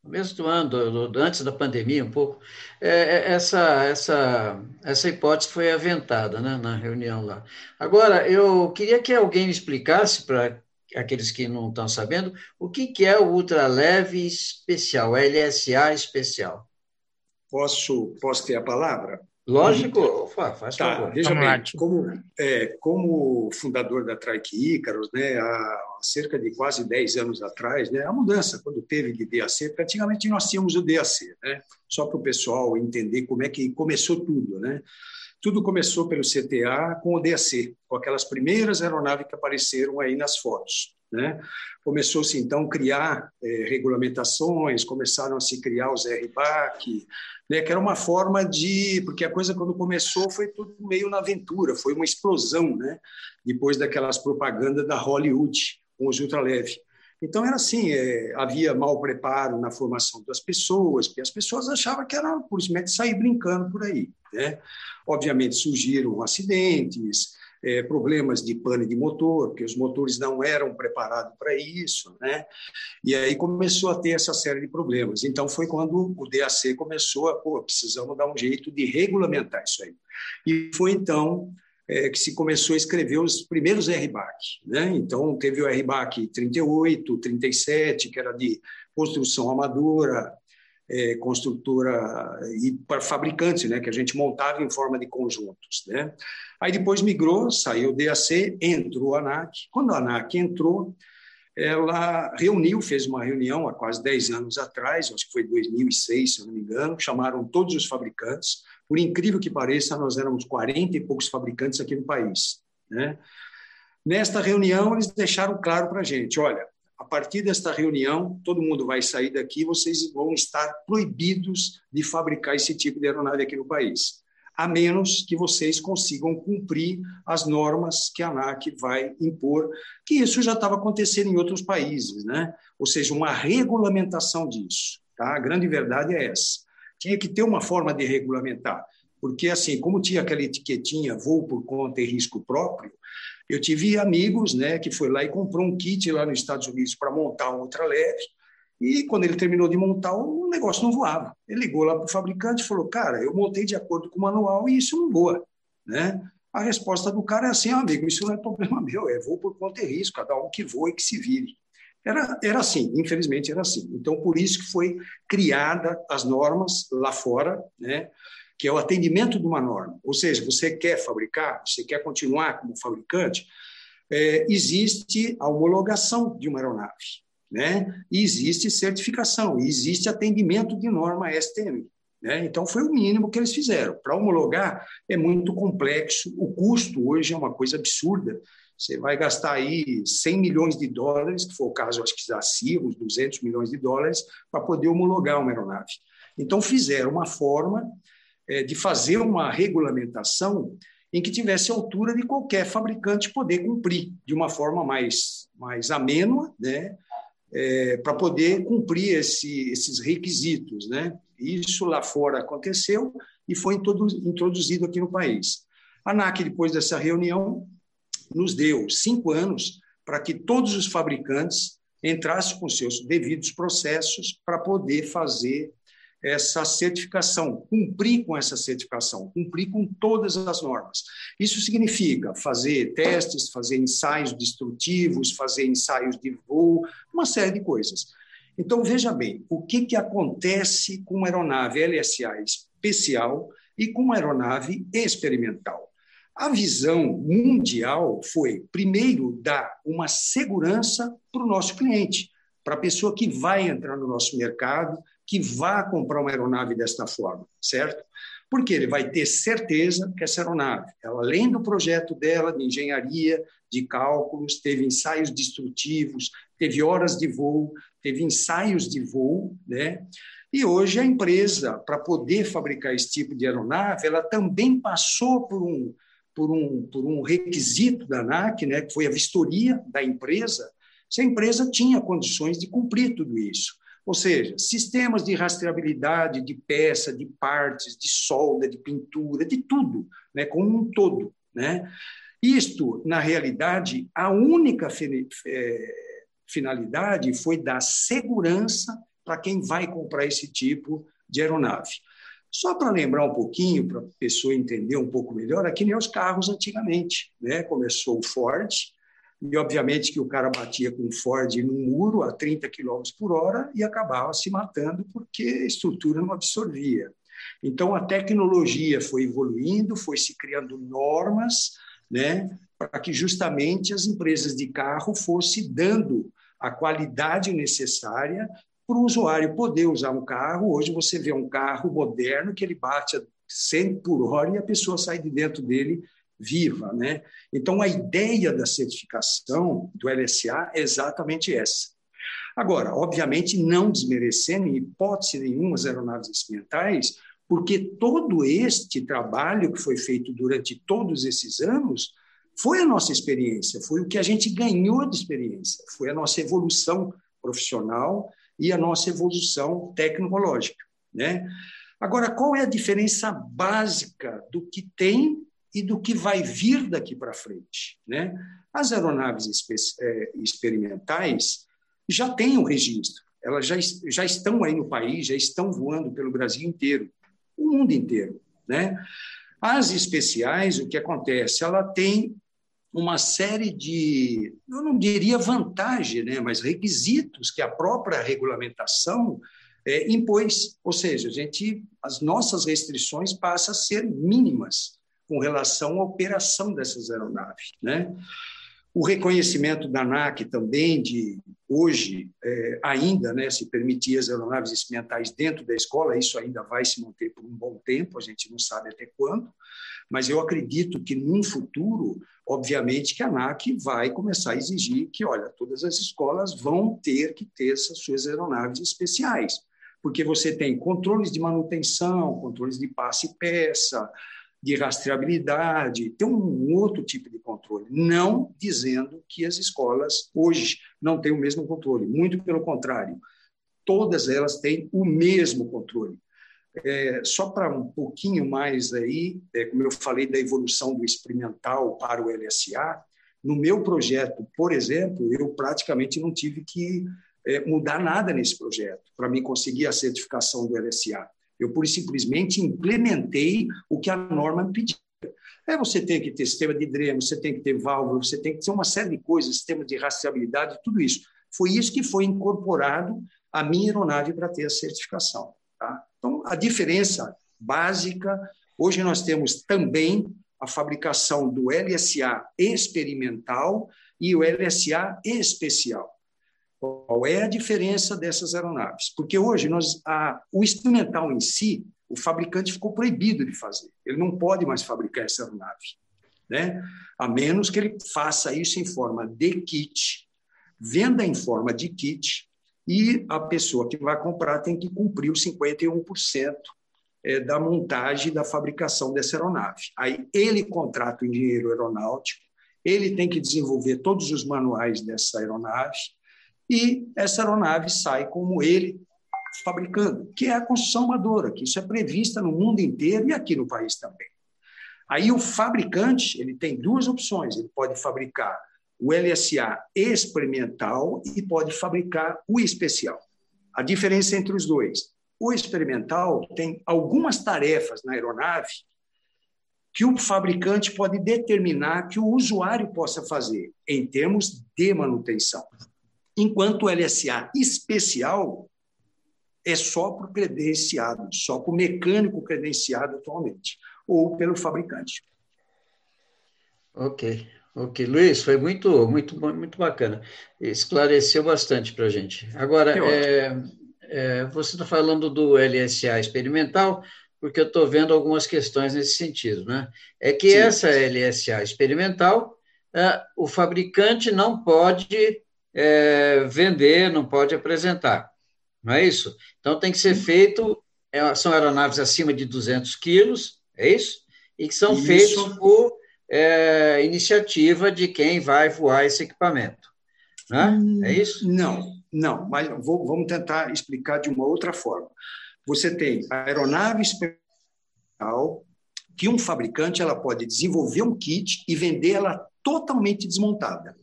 mês do ano, antes da pandemia um pouco, é, é, essa, essa, essa hipótese foi aventada né, na reunião lá. Agora, eu queria que alguém me explicasse para aqueles que não estão sabendo, o que, que é o ultraleve especial, LSA especial? Posso, posso ter a palavra? Lógico, faz tá, favor. Veja bem, como, é, como fundador da Trike Ícaros, né, há cerca de quase 10 anos atrás, né, a mudança, quando teve de DAC, praticamente nós tínhamos o DAC, né, só para o pessoal entender como é que começou tudo. Né? Tudo começou pelo CTA com o DAC, com aquelas primeiras aeronaves que apareceram aí nas fotos. Né? Começou-se então a criar é, regulamentações, começaram a se criar os RBAC, né, que era uma forma de. Porque a coisa, quando começou, foi tudo meio na aventura, foi uma explosão, né? depois daquelas propagandas da Hollywood com os ultraleve. Então era assim, é, havia mau preparo na formação das pessoas, porque as pessoas achavam que era por simplesmente sair brincando por aí. Né? Obviamente surgiram acidentes, é, problemas de pane de motor, porque os motores não eram preparados para isso, né? E aí começou a ter essa série de problemas. Então foi quando o DAC começou a, pô, precisamos dar um jeito de regulamentar isso aí. E foi então é, que se começou a escrever os primeiros RBAC. Né? Então, teve o RBAC 38, 37, que era de construção amadora, é, construtora e para fabricantes, né, que a gente montava em forma de conjuntos. Né? Aí depois migrou, saiu o DAC, entrou a ANAC. Quando a ANAC entrou, ela reuniu, fez uma reunião há quase 10 anos atrás, acho que foi 2006, se não me engano, chamaram todos os fabricantes, por incrível que pareça, nós éramos 40 e poucos fabricantes aqui no país. Né? Nesta reunião, eles deixaram claro para a gente: olha, a partir desta reunião, todo mundo vai sair daqui, vocês vão estar proibidos de fabricar esse tipo de aeronave aqui no país. A menos que vocês consigam cumprir as normas que a ANAC vai impor, que isso já estava acontecendo em outros países, né? ou seja, uma regulamentação disso. Tá? A grande verdade é essa. Tinha que ter uma forma de regulamentar, porque, assim, como tinha aquela etiquetinha voo por conta e risco próprio, eu tive amigos né, que foi lá e comprou um kit lá nos Estados Unidos para montar um ultraleve, e quando ele terminou de montar, o negócio não voava. Ele ligou lá para o fabricante e falou: Cara, eu montei de acordo com o manual e isso não voa. Né? A resposta do cara é assim: ah, amigo, isso não é problema meu, é voo por conta e risco, cada um que voa e que se vire. Era, era assim, infelizmente era assim. Então, por isso que foi criada as normas lá fora, né? que é o atendimento de uma norma. Ou seja, você quer fabricar, você quer continuar como fabricante, é, existe a homologação de uma aeronave né? E existe certificação, existe atendimento de norma STM. Né? Então, foi o mínimo que eles fizeram. Para homologar, é muito complexo, o custo hoje é uma coisa absurda. Você vai gastar aí 100 milhões de dólares, que foi o caso, acho que da CIA, uns 200 milhões de dólares, para poder homologar uma aeronave. Então, fizeram uma forma é, de fazer uma regulamentação em que tivesse altura de qualquer fabricante poder cumprir de uma forma mais, mais amênua, né? É, para poder cumprir esse, esses requisitos. Né? Isso lá fora aconteceu e foi introduzido aqui no país. A ANAC, depois dessa reunião, nos deu cinco anos para que todos os fabricantes entrassem com seus devidos processos para poder fazer essa certificação, cumprir com essa certificação, cumprir com todas as normas. Isso significa fazer testes, fazer ensaios destrutivos, fazer ensaios de voo, uma série de coisas. Então, veja bem, o que, que acontece com uma aeronave LSA especial e com uma aeronave experimental? A visão mundial foi, primeiro, dar uma segurança para o nosso cliente, para a pessoa que vai entrar no nosso mercado, que vá comprar uma aeronave desta forma, certo? Porque ele vai ter certeza que essa aeronave, ela, além do projeto dela de engenharia, de cálculos, teve ensaios destrutivos, teve horas de voo, teve ensaios de voo, né? E hoje a empresa, para poder fabricar esse tipo de aeronave, ela também passou por um, por um, por um requisito da ANAC, né, que foi a vistoria da empresa, se a empresa tinha condições de cumprir tudo isso. Ou seja, sistemas de rastreabilidade de peça, de partes, de solda, de pintura, de tudo, né, como um todo. Né? Isto, na realidade, a única é, finalidade foi dar segurança para quem vai comprar esse tipo de aeronave. Só para lembrar um pouquinho, para a pessoa entender um pouco melhor, aqui nem os carros antigamente. Né? Começou o Ford, e, obviamente, que o cara batia com Ford num muro a 30 km por hora e acabava se matando porque a estrutura não absorvia. Então, a tecnologia foi evoluindo, foi se criando normas né, para que justamente as empresas de carro fossem dando a qualidade necessária para o usuário poder usar um carro. Hoje você vê um carro moderno que ele bate a 100 por hora e a pessoa sai de dentro dele viva. Né? Então, a ideia da certificação do LSA é exatamente essa. Agora, obviamente, não desmerecendo em hipótese nenhuma as aeronaves experimentais, porque todo este trabalho que foi feito durante todos esses anos foi a nossa experiência, foi o que a gente ganhou de experiência, foi a nossa evolução profissional e a nossa evolução tecnológica. Né? Agora, qual é a diferença básica do que tem e do que vai vir daqui para frente. Né? As aeronaves é, experimentais já têm um registro, elas já, já estão aí no país, já estão voando pelo Brasil inteiro, o mundo inteiro. Né? As especiais, o que acontece? Ela tem uma série de, eu não diria vantagem, né, mas requisitos que a própria regulamentação é, impôs. Ou seja, a gente, as nossas restrições passam a ser mínimas com relação à operação dessas aeronaves. Né? O reconhecimento da ANAC também de hoje é, ainda né, se permitir as aeronaves experimentais dentro da escola, isso ainda vai se manter por um bom tempo, a gente não sabe até quando, mas eu acredito que num futuro, obviamente que a ANAC vai começar a exigir que, olha, todas as escolas vão ter que ter essas suas aeronaves especiais, porque você tem controles de manutenção, controles de passe e peça, de rastreabilidade, tem um outro tipo de controle. Não dizendo que as escolas hoje não têm o mesmo controle, muito pelo contrário, todas elas têm o mesmo controle. É, só para um pouquinho mais aí, é, como eu falei da evolução do experimental para o LSA, no meu projeto, por exemplo, eu praticamente não tive que é, mudar nada nesse projeto para me conseguir a certificação do LSA. Eu, pura e simplesmente, implementei o que a norma pedia. É, você tem que ter sistema de dreno, você tem que ter válvula, você tem que ter uma série de coisas, sistema de rastreabilidade, tudo isso. Foi isso que foi incorporado à minha aeronave para ter a certificação. Tá? Então, a diferença básica, hoje nós temos também a fabricação do LSA experimental e o LSA especial. Qual é a diferença dessas aeronaves? Porque hoje nós, a, o experimental em si, o fabricante ficou proibido de fazer. Ele não pode mais fabricar essa aeronave, né? A menos que ele faça isso em forma de kit, venda em forma de kit e a pessoa que vai comprar tem que cumprir os 51% é, da montagem da fabricação dessa aeronave. Aí ele contrata o engenheiro aeronáutico, ele tem que desenvolver todos os manuais dessa aeronave, e essa aeronave sai como ele fabricando, que é a construção amadora, que isso é prevista no mundo inteiro e aqui no país também. Aí o fabricante ele tem duas opções, ele pode fabricar o LSA experimental e pode fabricar o especial. A diferença entre os dois, o experimental tem algumas tarefas na aeronave que o fabricante pode determinar que o usuário possa fazer em termos de manutenção enquanto o LSA especial é só para o credenciado, só para o mecânico credenciado atualmente, ou pelo fabricante. Ok, ok. Luiz, foi muito, muito, muito bacana. Esclareceu bastante para a gente. Agora, é, é, você está falando do LSA experimental, porque eu estou vendo algumas questões nesse sentido. Né? É que Sim. essa LSA experimental, é, o fabricante não pode é, vender, não pode apresentar. Não é isso? Então tem que ser feito, é, são aeronaves acima de 200 quilos, é isso? E que são isso. feitos por é, iniciativa de quem vai voar esse equipamento. Né? É isso? Não, não, mas vou, vamos tentar explicar de uma outra forma. Você tem a aeronave experimental, que um fabricante ela pode desenvolver um kit e vender ela totalmente desmontada.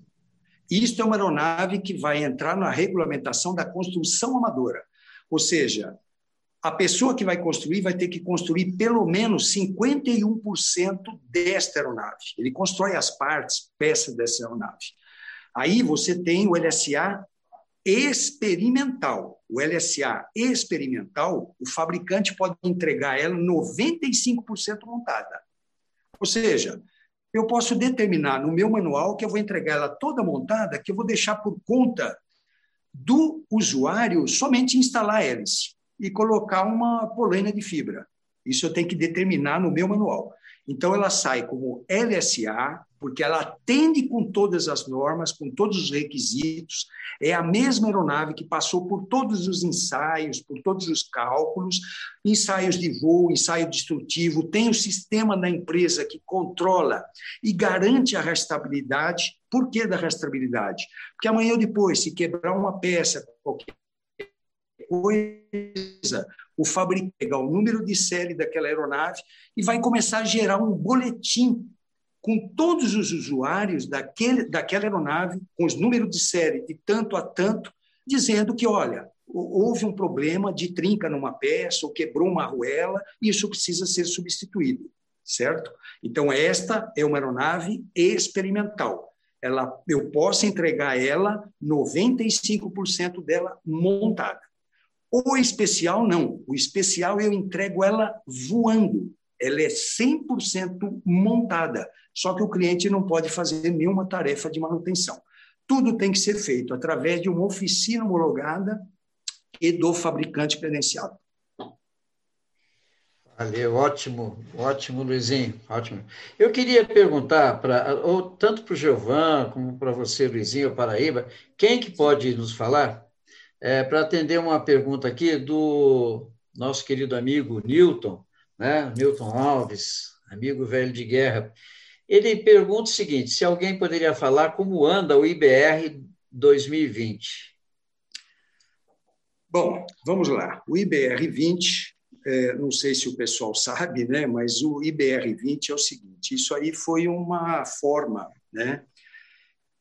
Isto é uma aeronave que vai entrar na regulamentação da construção amadora. Ou seja, a pessoa que vai construir vai ter que construir pelo menos 51% desta aeronave. Ele constrói as partes, peças dessa aeronave. Aí você tem o LSA experimental. O LSA experimental, o fabricante pode entregar ela 95% montada. Ou seja, eu posso determinar no meu manual que eu vou entregar ela toda montada, que eu vou deixar por conta do usuário somente instalar a hélice e colocar uma polênia de fibra. Isso eu tenho que determinar no meu manual. Então, ela sai como LSA, porque ela atende com todas as normas, com todos os requisitos. É a mesma aeronave que passou por todos os ensaios, por todos os cálculos, ensaios de voo, ensaio destrutivo. Tem o sistema da empresa que controla e garante a restabilidade. Por que da restabilidade? Porque amanhã ou depois, se quebrar uma peça, qualquer coisa, o fabricante pegar o número de série daquela aeronave e vai começar a gerar um boletim com todos os usuários daquele, daquela aeronave, com os números de série de tanto a tanto, dizendo que, olha, houve um problema de trinca numa peça ou quebrou uma arruela e isso precisa ser substituído, certo? Então, esta é uma aeronave experimental. Ela, eu posso entregar ela, 95% dela montada. O especial, não. O especial eu entrego ela voando. Ela é 100% montada. Só que o cliente não pode fazer nenhuma tarefa de manutenção. Tudo tem que ser feito através de uma oficina homologada e do fabricante credenciado. Valeu, ótimo, ótimo, Luizinho, ótimo. Eu queria perguntar para tanto para o Giovan como para você, Luizinho, Paraíba, quem que pode nos falar é, para atender uma pergunta aqui do nosso querido amigo Newton, né? Newton Alves, amigo velho de guerra. Ele pergunta o seguinte: se alguém poderia falar como anda o IBR 2020? Bom, vamos lá. O IBR 20, é, não sei se o pessoal sabe, né, mas o IBR 20 é o seguinte: isso aí foi uma forma, né?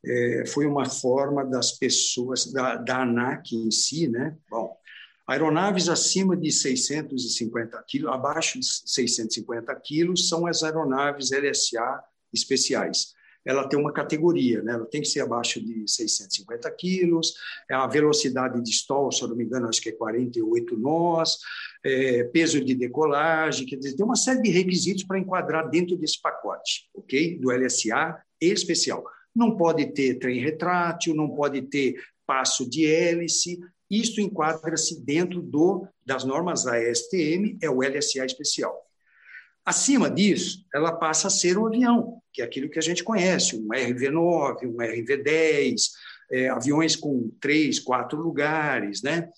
É, foi uma forma das pessoas, da, da ANAC em si, né? Bom, aeronaves acima de 650 quilos, abaixo de 650 quilos, são as aeronaves LSA especiais. Ela tem uma categoria, né? ela tem que ser abaixo de 650 quilos, é a velocidade de stall, se eu não me engano, acho que é 48 nós, é, peso de decolagem, quer dizer, tem uma série de requisitos para enquadrar dentro desse pacote, ok? Do LSA especial. Não pode ter trem retrátil, não pode ter passo de hélice, isto enquadra-se dentro do, das normas da STM, é o LSA especial. Acima disso, ela passa a ser um avião, que é aquilo que a gente conhece, um RV-9, um RV-10, é, aviões com três, quatro lugares. Né?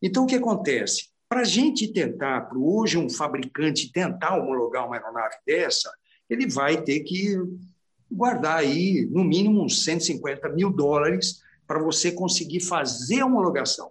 Então, o que acontece? Para a gente tentar, para hoje um fabricante tentar homologar uma aeronave dessa, ele vai ter que guardar aí, no mínimo, uns 150 mil dólares para você conseguir fazer a homologação.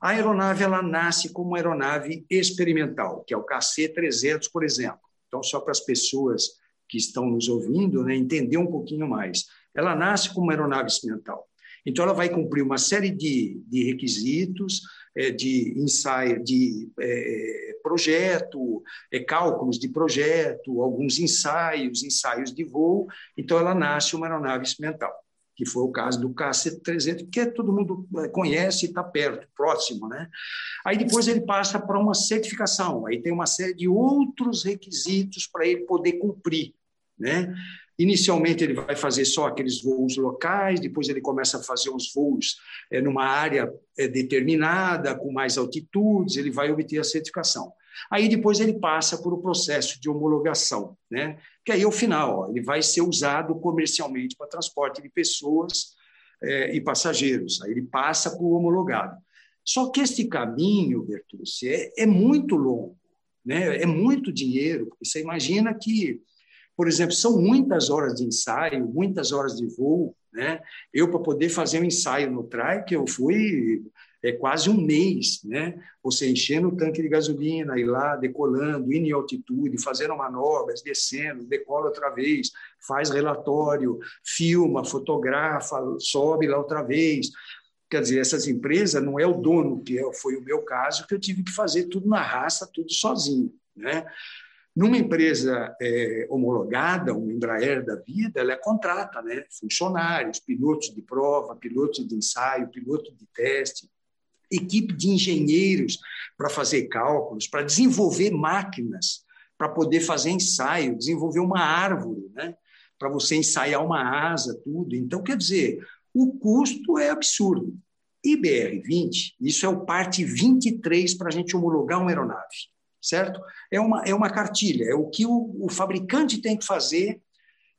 A aeronave ela nasce como aeronave experimental, que é o KC-300, por exemplo. Então, só para as pessoas que estão nos ouvindo né, entender um pouquinho mais. Ela nasce como aeronave experimental. Então, ela vai cumprir uma série de, de requisitos, é, de ensaio, de é, projeto, é, cálculos de projeto, alguns ensaios, ensaios de voo. Então, ela nasce uma aeronave experimental que foi o caso do KC-300, que todo mundo eh, conhece e está perto, próximo. Né? Aí depois ele passa para uma certificação, aí tem uma série de outros requisitos para ele poder cumprir. Né? Inicialmente ele vai fazer só aqueles voos locais, depois ele começa a fazer uns voos é, numa área é, determinada, com mais altitudes, ele vai obter a certificação. Aí depois ele passa por um processo de homologação, né? que aí é o final, ó, ele vai ser usado comercialmente para transporte de pessoas é, e passageiros. Aí ele passa o homologado. Só que este caminho, Bertucci, é, é muito longo, né? é muito dinheiro, porque você imagina que, por exemplo, são muitas horas de ensaio, muitas horas de voo. Né? Eu, para poder fazer um ensaio no trike, eu fui é quase um mês, né? Você enchendo o tanque de gasolina, ir lá, decolando, indo em altitude, fazendo manobras, descendo, decola outra vez, faz relatório, filma, fotografa, sobe lá outra vez. Quer dizer, essas empresas não é o dono, que é, foi o meu caso, que eu tive que fazer tudo na raça, tudo sozinho, né? Numa empresa é, homologada, uma Embraer da vida, ela contrata né, funcionários, pilotos de prova, pilotos de ensaio, pilotos de teste, equipe de engenheiros para fazer cálculos, para desenvolver máquinas, para poder fazer ensaio, desenvolver uma árvore, né? para você ensaiar uma asa, tudo. Então, quer dizer, o custo é absurdo. IBR-20, isso é o parte 23 para a gente homologar uma aeronave, certo? É uma, é uma cartilha, é o que o, o fabricante tem que fazer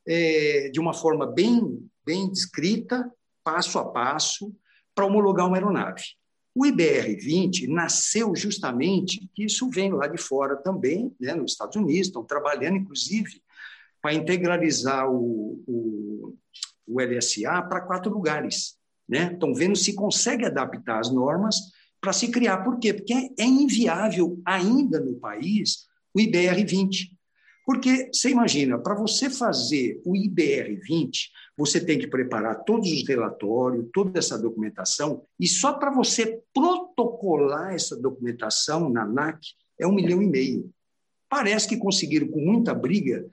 é, de uma forma bem, bem descrita, passo a passo, para homologar uma aeronave. O IBR-20 nasceu justamente, isso vem lá de fora também, né, nos Estados Unidos, estão trabalhando, inclusive, para integralizar o, o, o LSA para quatro lugares. Né? Estão vendo se consegue adaptar as normas para se criar. Por quê? Porque é inviável ainda no país o IBR-20. Porque você imagina, para você fazer o IBR-20, você tem que preparar todos os relatórios, toda essa documentação, e só para você protocolar essa documentação na ANAC é um milhão e meio. Parece que conseguiram, com muita briga,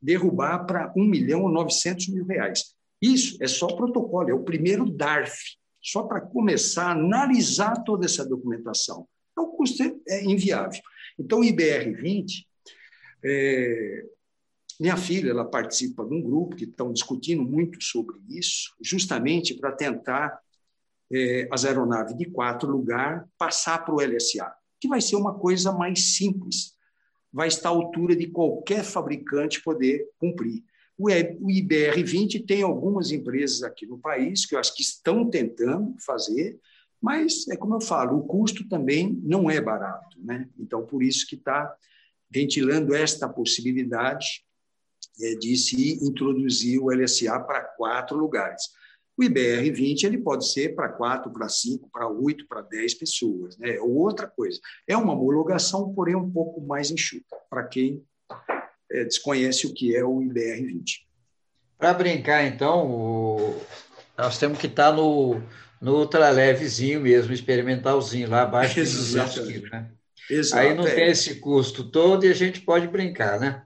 derrubar para um milhão e novecentos mil reais. Isso é só protocolo, é o primeiro DARF, só para começar a analisar toda essa documentação. Então, o custo é inviável. Então, o IBR-20 é, minha filha ela participa de um grupo que estão discutindo muito sobre isso, justamente para tentar é, as aeronaves de quatro lugar passar para o LSA, que vai ser uma coisa mais simples, vai estar à altura de qualquer fabricante poder cumprir. O IBR-20 tem algumas empresas aqui no país que eu acho que estão tentando fazer, mas é como eu falo, o custo também não é barato, né? Então por isso que está ventilando esta possibilidade é, de se introduzir o LSA para quatro lugares. O IBR-20 ele pode ser para quatro, para cinco, para oito, para dez pessoas. Né? Ou outra coisa. É uma homologação, porém um pouco mais enxuta, para quem é, desconhece o que é o IBR-20. Para brincar, então, o... nós temos que estar tá no, no ultralevezinho mesmo, experimentalzinho, lá abaixo de 200 quilos, né? Exato, Aí não é. tem esse custo todo e a gente pode brincar, né?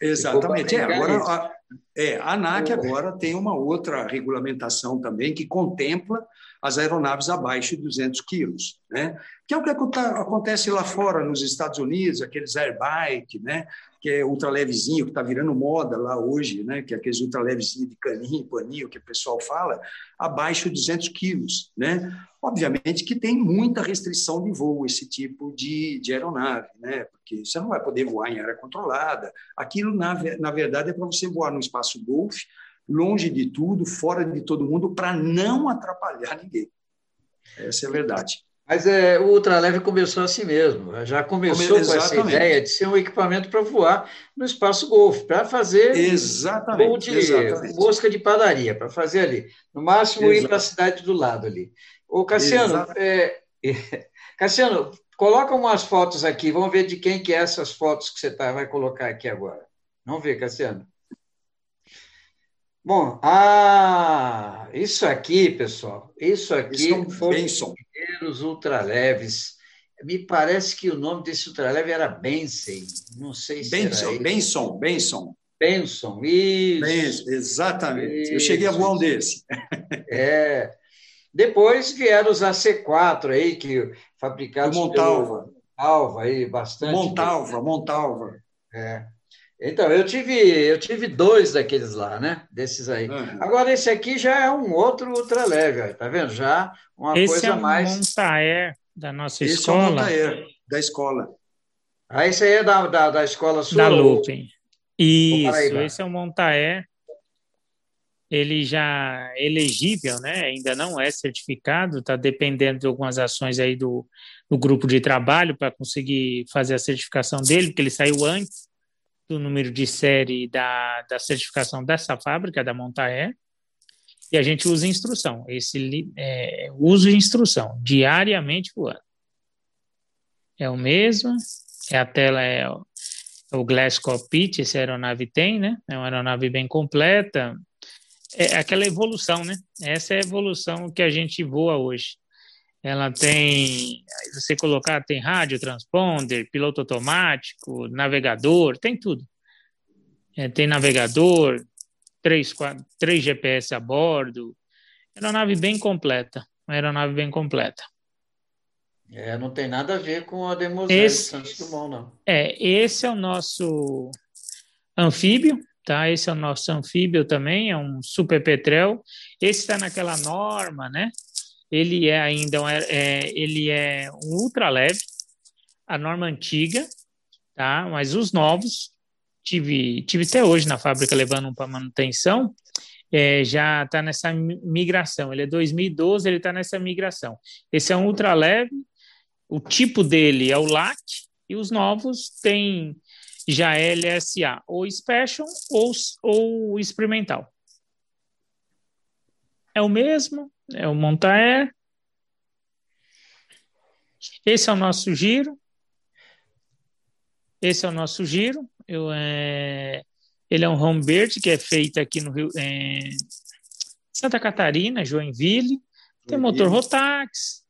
Exatamente. É, agora, a, é, a ANAC agora tem uma outra regulamentação também que contempla as aeronaves abaixo de 200 quilos, né? que é o que acontece lá fora, nos Estados Unidos, aqueles airbike, né? que é ultralevezinho, que está virando moda lá hoje, né? que é aqueles ultralevezinhos de caninho, paninho, que o pessoal fala, abaixo de 200 quilos. Né? Obviamente que tem muita restrição de voo esse tipo de, de aeronave, né? porque você não vai poder voar em área controlada. Aquilo, na, na verdade, é para você voar no espaço Golf, longe de tudo, fora de todo mundo, para não atrapalhar ninguém. Essa é a verdade. Mas é, o ultraleve começou assim mesmo. Já começou com essa ideia de ser um equipamento para voar no espaço Golf, para fazer exatamente, voo de exatamente. mosca de padaria, para fazer ali. No máximo ir para a cidade do lado ali. Ô, Cassiano, é, Cassiano, coloca umas fotos aqui. Vamos ver de quem que é essas fotos que você tá, vai colocar aqui agora. Vamos ver, Cassiano. Bom, ah, isso aqui, pessoal, isso aqui é foi primeiros ultraleves. Me parece que o nome desse ultraleve era Benson. Não sei se Benson, era Benson, Benson. Benson, isso. Benson, exatamente. Isso, Eu cheguei a voar um desse. É. Depois vieram os AC4 aí, que fabricados o Montalva. Alva aí, bastante. Montalva, Montalva. É. Então, eu tive, eu tive dois daqueles lá, né? Desses aí. Uhum. Agora, esse aqui já é um outro ultraleve, tá vendo? Já uma esse coisa é um mais. Montaer da nossa esse escola. é o Montaer, da escola. Ah, esse aí é da, da, da escola sua? Da Lupin. Isso, esse é o Montaer. Ele já é elegível, né? Ainda não é certificado, está dependendo de algumas ações aí do, do grupo de trabalho para conseguir fazer a certificação dele, porque ele saiu antes do número de série da, da certificação dessa fábrica, da Montaer, e a gente usa instrução, esse é, uso de instrução, diariamente voando. É o mesmo, é a tela, é, o, é o Glass Cockpit, essa aeronave tem, né? É uma aeronave bem completa, é aquela evolução, né? Essa é a evolução que a gente voa hoje. Ela tem, você colocar, tem rádio, transponder, piloto automático, navegador, tem tudo. É, tem navegador, três, quatro, três GPS a bordo. É uma aeronave bem completa. Uma aeronave bem completa. É, não tem nada a ver com a Demoiselle esse, Santos Dumont, não. É, esse é o nosso anfíbio, tá? Esse é o nosso anfíbio também, é um super petrel. Esse está naquela norma, né? Ele é ainda um, é, ele é um ultra leve, a norma antiga, tá? Mas os novos tive tive até hoje na fábrica levando um para manutenção, é, já está nessa migração. Ele é 2012, ele está nessa migração. Esse é um ultra leve, o tipo dele é o LAC e os novos têm já LSA, ou Special ou, ou experimental. É o mesmo, é o Montaer. Esse é o nosso giro. Esse é o nosso giro. Eu, é, ele é um home bird que é feito aqui no Rio, é, Santa Catarina, Joinville. Tem motor Rotax.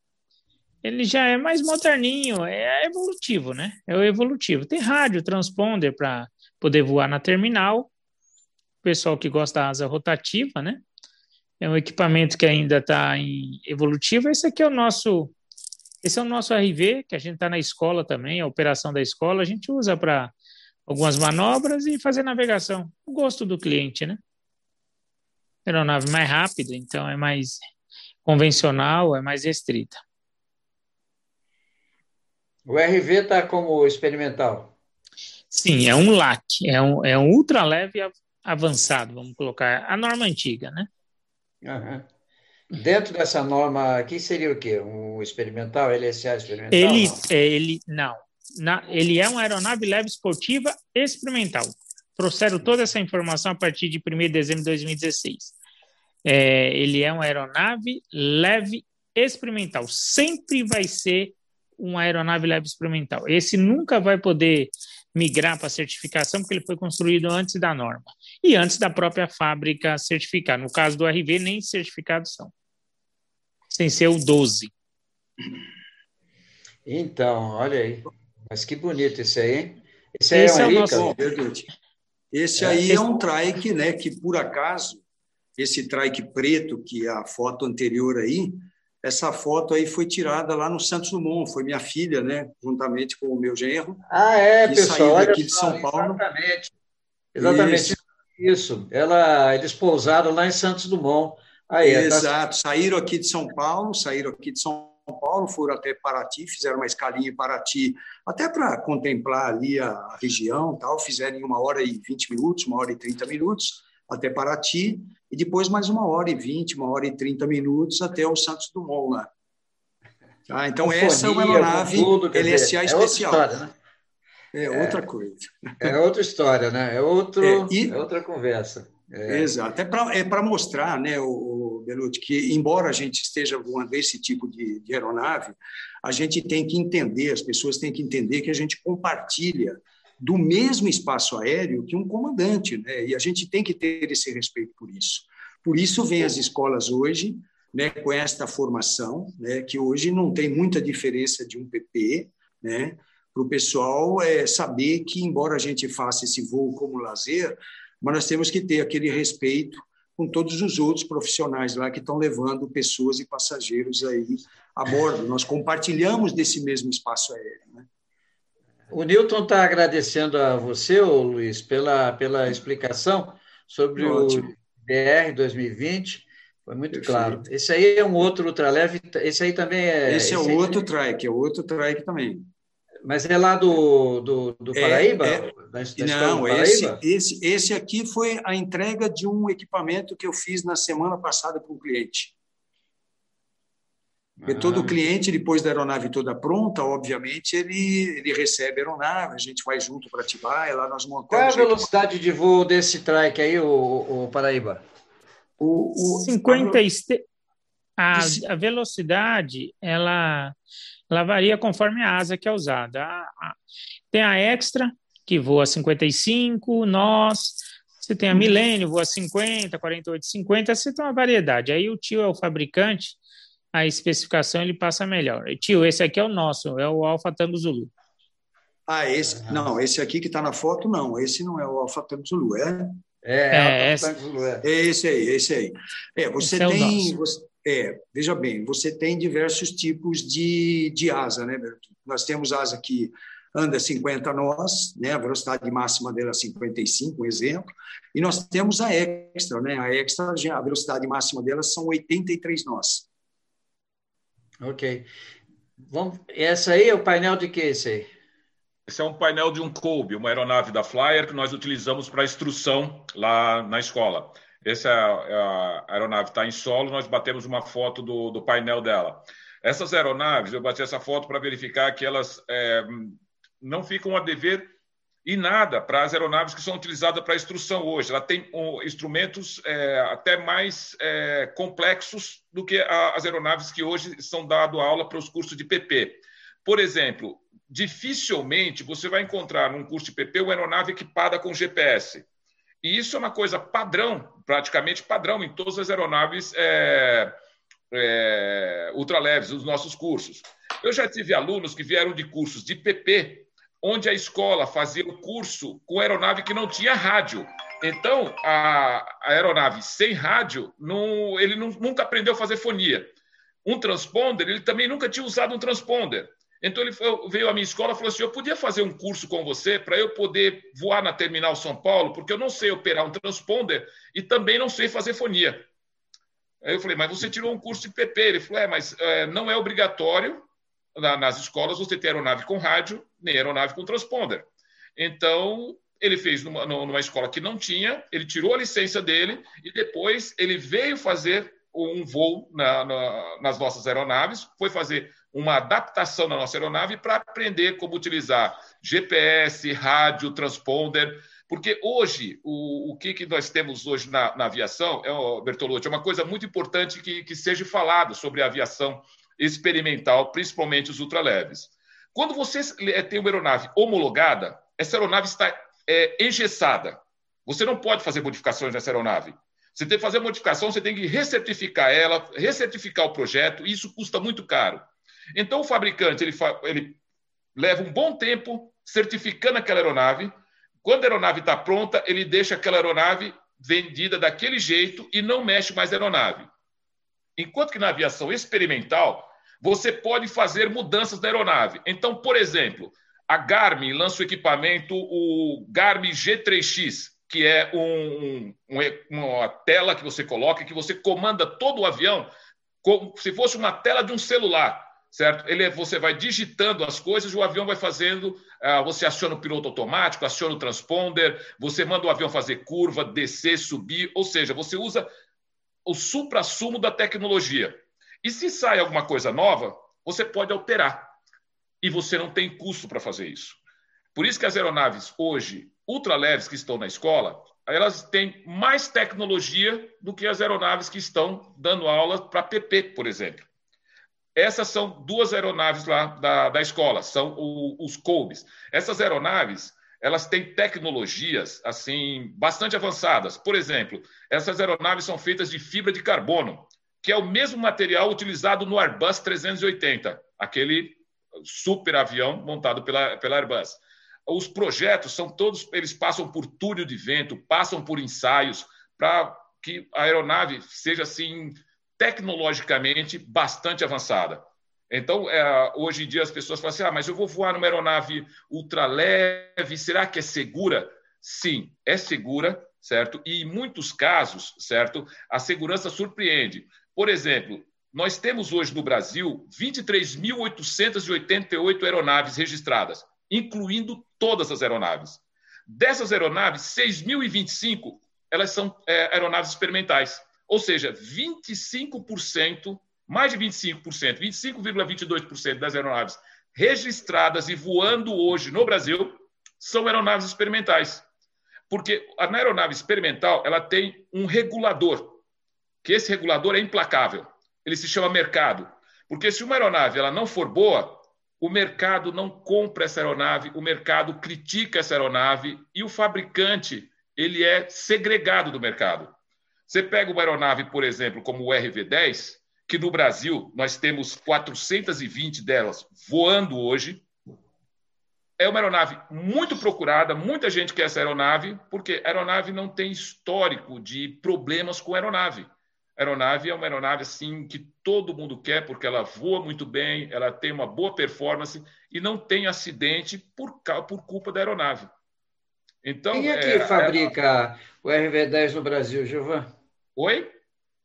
Ele já é mais moderninho, é evolutivo, né? É o evolutivo. Tem rádio, transponder para poder voar na terminal. O pessoal que gosta da asa rotativa, né? É um equipamento que ainda está em evolutivo. Esse aqui é o nosso, esse é o nosso RV, que a gente está na escola também, a operação da escola, a gente usa para algumas manobras e fazer navegação. O gosto do cliente, né? Aeronave mais rápida, então é mais convencional, é mais restrita. O RV está como experimental? Sim, é um LAC, é um, é um ultra leve avançado, vamos colocar, a norma antiga, né? Uhum. Dentro dessa norma aqui seria o quê? Um experimental, LSA experimental? Ele, não? É, ele não. na, ele é uma aeronave leve esportiva experimental. Trouxeram toda essa informação a partir de 1 de dezembro de 2016. É, ele é uma aeronave leve experimental. Sempre vai ser uma aeronave leve experimental. Esse nunca vai poder migrar para certificação, porque ele foi construído antes da norma e antes da própria fábrica certificar. No caso do RV, nem certificados são, sem ser o 12. Então, olha aí. Mas que bonito esse aí, hein? Esse, esse é, é o nosso... Esse é, aí é um trike, né? Que por acaso, esse trike preto, que é a foto anterior aí, essa foto aí foi tirada lá no Santos Dumont, foi minha filha, né, juntamente com o meu genro. Ah, é, pessoal, aqui de São Paulo. Exatamente. Exatamente. Isso. Isso. Ela, eles pousaram lá em Santos Dumont. Aí, tá Exato. Tá... Saíram aqui de São Paulo, saíram aqui de São Paulo, foram até Paraty, fizeram uma escalinha em Paraty, até para contemplar ali a região, tal. Fizeram em uma hora e vinte minutos, uma hora e trinta minutos até Paraty e depois mais uma hora e vinte, uma hora e trinta minutos até o Santos Dumont lá. Ah, então essa é uma aeronave LSA é especial. História, né? É, é outra coisa. É outra história, né? É, outro, é, e, é outra conversa. É. Exato. É para é mostrar, né, o, o Belucci, que embora a gente esteja voando esse tipo de, de aeronave, a gente tem que entender, as pessoas têm que entender que a gente compartilha do mesmo espaço aéreo que um comandante, né? E a gente tem que ter esse respeito por isso. Por isso vem as escolas hoje, né, com esta formação, né, que hoje não tem muita diferença de um PP, né, para o pessoal é, saber que, embora a gente faça esse voo como lazer, mas nós temos que ter aquele respeito com todos os outros profissionais lá que estão levando pessoas e passageiros aí a bordo. Nós compartilhamos desse mesmo espaço aéreo. Né? O Newton está agradecendo a você, Luiz, pela, pela explicação sobre Ótimo. o BR 2020. Foi muito Perfeito. claro. Esse aí é um outro ultraleve, esse aí também é. Esse é esse outro aí... trike, é outro trike também. Mas é lá do, do, do é, Paraíba? É, da, da não, Paraíba? Esse, esse, esse aqui foi a entrega de um equipamento que eu fiz na semana passada para um cliente. Porque ah. todo cliente, depois da aeronave toda pronta, obviamente, ele, ele recebe a aeronave, a gente vai junto para Atibaia, lá nós montamos... Qual é a velocidade de voo desse trike aí, o, o Paraíba? O, o 50 a, a, velocidade, ela, ela varia conforme a asa que é usada. A, a, tem a Extra, que voa 55, nós... Você tem a Milênio, voa 50, 48, 50, você tem uma variedade. Aí o tio é o fabricante, a especificação ele passa melhor. Tio, esse aqui é o nosso, é o Alfa Tango Zulu. Ah, esse não, esse aqui que está na foto não, esse não é o Alfa Tango Zulu, é? É, é, é, Zulu, é. é esse aí, esse aí. É, você esse tem, é, você, é, veja bem, você tem diversos tipos de, de asa, né, Berto? Nós temos asa que anda 50 nós, né, a velocidade máxima dela é 55, um exemplo, e nós temos a extra, né, a extra, a velocidade máxima dela são 83 nós. Ok. Vamos, essa aí é o painel de que esse aí? Esse é um painel de um Kobe, uma aeronave da Flyer que nós utilizamos para instrução lá na escola. Essa é aeronave está em solo, nós batemos uma foto do, do, painel dela. Essas aeronaves, eu bati essa foto para verificar que elas é, não ficam a dever e nada para as aeronaves que são utilizadas para instrução hoje. Ela tem um, instrumentos é, até mais é, complexos do que a, as aeronaves que hoje são dado aula para os cursos de PP. Por exemplo, dificilmente você vai encontrar num curso de PP uma aeronave equipada com GPS. E isso é uma coisa padrão, praticamente padrão, em todas as aeronaves é, é, ultraleves, os nossos cursos. Eu já tive alunos que vieram de cursos de PP onde a escola fazia o curso com aeronave que não tinha rádio. Então, a, a aeronave sem rádio, não, ele não, nunca aprendeu a fazer fonia. Um transponder, ele também nunca tinha usado um transponder. Então, ele foi, veio à minha escola e falou assim: Eu podia fazer um curso com você para eu poder voar na Terminal São Paulo, porque eu não sei operar um transponder e também não sei fazer fonia. Aí eu falei: Mas você tirou um curso de PP? Ele falou: É, mas é, não é obrigatório na, nas escolas você ter aeronave com rádio, nem aeronave com transponder. Então, ele fez numa, numa escola que não tinha, ele tirou a licença dele e depois ele veio fazer um voo na, na, nas nossas aeronaves, foi fazer uma adaptação na nossa aeronave para aprender como utilizar GPS, rádio, transponder, porque hoje, o, o que, que nós temos hoje na, na aviação, é, Bertolucci, é uma coisa muito importante que, que seja falado sobre a aviação experimental, principalmente os ultraleves. Quando você é, tem uma aeronave homologada, essa aeronave está é, engessada. Você não pode fazer modificações nessa aeronave. Você tem que fazer modificação, você tem que recertificar ela, recertificar o projeto, e isso custa muito caro. Então, o fabricante ele, ele leva um bom tempo certificando aquela aeronave. Quando a aeronave está pronta, ele deixa aquela aeronave vendida daquele jeito e não mexe mais a aeronave. Enquanto que na aviação experimental, você pode fazer mudanças na aeronave. Então, por exemplo, a Garmin lança o equipamento, o Garmin G3X, que é um, um, uma tela que você coloca, que você comanda todo o avião como se fosse uma tela de um celular, certo? Ele, você vai digitando as coisas e o avião vai fazendo. Uh, você aciona o piloto automático, aciona o transponder, você manda o avião fazer curva, descer, subir, ou seja, você usa o supra-sumo da tecnologia. E se sai alguma coisa nova, você pode alterar. E você não tem custo para fazer isso. Por isso que as aeronaves hoje, ultraleves que estão na escola, elas têm mais tecnologia do que as aeronaves que estão dando aula para PP, por exemplo. Essas são duas aeronaves lá da, da escola, são o, os COBES. Essas aeronaves, elas têm tecnologias assim bastante avançadas. Por exemplo, essas aeronaves são feitas de fibra de carbono que é o mesmo material utilizado no Airbus 380, aquele super avião montado pela, pela Airbus. Os projetos são todos, eles passam por túnel de vento, passam por ensaios para que a aeronave seja assim tecnologicamente bastante avançada. Então, é, hoje em dia as pessoas falam assim: ah, mas eu vou voar numa aeronave ultraleve, será que é segura? Sim, é segura, certo? E em muitos casos, certo, a segurança surpreende. Por exemplo, nós temos hoje no Brasil 23.888 aeronaves registradas, incluindo todas as aeronaves. Dessas aeronaves, 6.025 elas são é, aeronaves experimentais, ou seja, 25%, mais de 25%, 25,22% das aeronaves registradas e voando hoje no Brasil são aeronaves experimentais. Porque a aeronave experimental ela tem um regulador que esse regulador é implacável. Ele se chama mercado. Porque se uma aeronave ela não for boa, o mercado não compra essa aeronave, o mercado critica essa aeronave e o fabricante ele é segregado do mercado. Você pega uma aeronave, por exemplo, como o RV-10, que no Brasil nós temos 420 delas voando hoje. É uma aeronave muito procurada, muita gente quer essa aeronave, porque a aeronave não tem histórico de problemas com a aeronave é uma aeronave assim que todo mundo quer porque ela voa muito bem, ela tem uma boa performance e não tem acidente por, por culpa da aeronave. Então, Quem é que é, fabrica é... o RV10 no Brasil, Gilvan? Oi?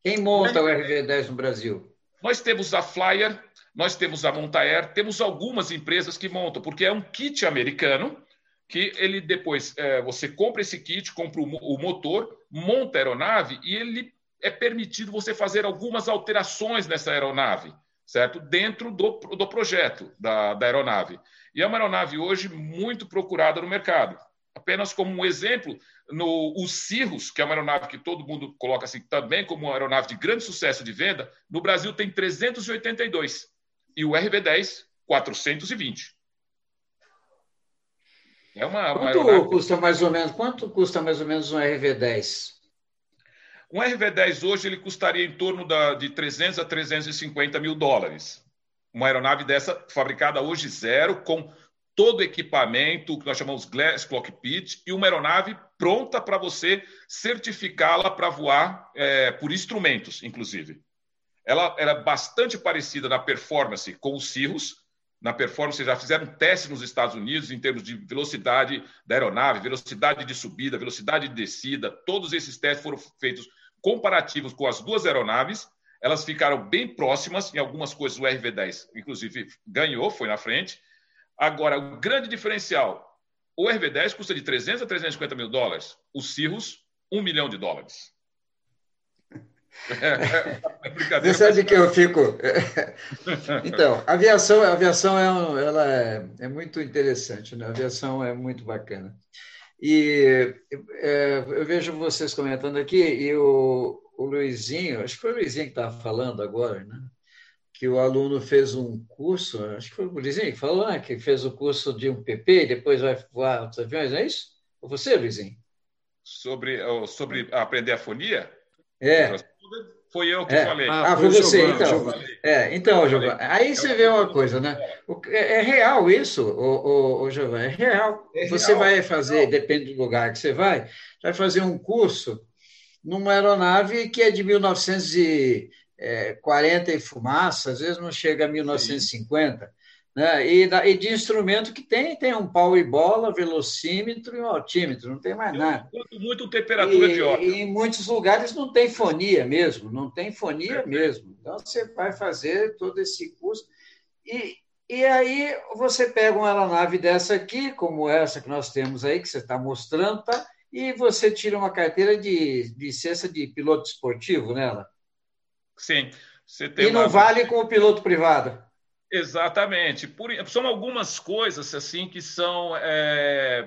Quem monta o RV10 no Brasil? Nós temos a Flyer, nós temos a Montair, temos algumas empresas que montam, porque é um kit americano que ele depois é, você compra esse kit, compra o, o motor, monta a aeronave e ele é permitido você fazer algumas alterações nessa aeronave, certo? Dentro do, do projeto da, da aeronave. E é uma aeronave hoje muito procurada no mercado. Apenas como um exemplo, no o Cirrus, que é uma aeronave que todo mundo coloca assim também como uma aeronave de grande sucesso de venda, no Brasil tem 382 e o RV10 420. É uma, uma quanto aeronave... custa mais ou menos? Quanto custa mais ou menos um RV10? Um RV-10 hoje ele custaria em torno da, de 300 a 350 mil dólares. Uma aeronave dessa fabricada hoje zero, com todo o equipamento que nós chamamos Glass Cockpit e uma aeronave pronta para você certificá-la para voar é, por instrumentos, inclusive. Ela era é bastante parecida na performance com os Cirrus. Na performance, já fizeram testes nos Estados Unidos em termos de velocidade da aeronave, velocidade de subida, velocidade de descida. Todos esses testes foram feitos comparativos com as duas aeronaves, elas ficaram bem próximas, em algumas coisas o RV-10, inclusive, ganhou, foi na frente. Agora, o grande diferencial, o RV-10 custa de 300 a 350 mil dólares, o Cirrus, 1 milhão de dólares. É, Você sabe que eu fico. então, a aviação, a aviação é, ela é, é, muito interessante, né? A aviação é muito bacana. E é, eu vejo vocês comentando aqui, e o, o Luizinho, acho que foi o Luizinho que estava falando agora, né? que o aluno fez um curso, acho que foi o Luizinho que falou, né? que fez o curso de um PP, depois vai voar outros aviões, é isso? Ou você, Luizinho? Sobre, sobre aprender a fonia? É. Foi eu que é. falei. Ah, foi você, então. É, então, Giovanni, aí você vê uma coisa, né? É, é real isso, o, o, o Giovanni, é real. É você real. vai fazer, depende do lugar que você vai, vai fazer um curso numa aeronave que é de 1940 e fumaça, às vezes não chega a 1950. Né? E, e, de instrumento que tem, tem um pau e bola, velocímetro e um altímetro, não tem mais nada. Muito temperatura e, de. E em muitos lugares não tem fonia mesmo, não tem fonia é. mesmo. Então você vai fazer todo esse curso. E, e aí você pega uma aeronave dessa aqui, como essa que nós temos aí, que você está mostrando, tá? e você tira uma carteira de licença de piloto esportivo nela. Sim. Você tem e não vale com o piloto privado. Exatamente. Por, são algumas coisas assim que são é,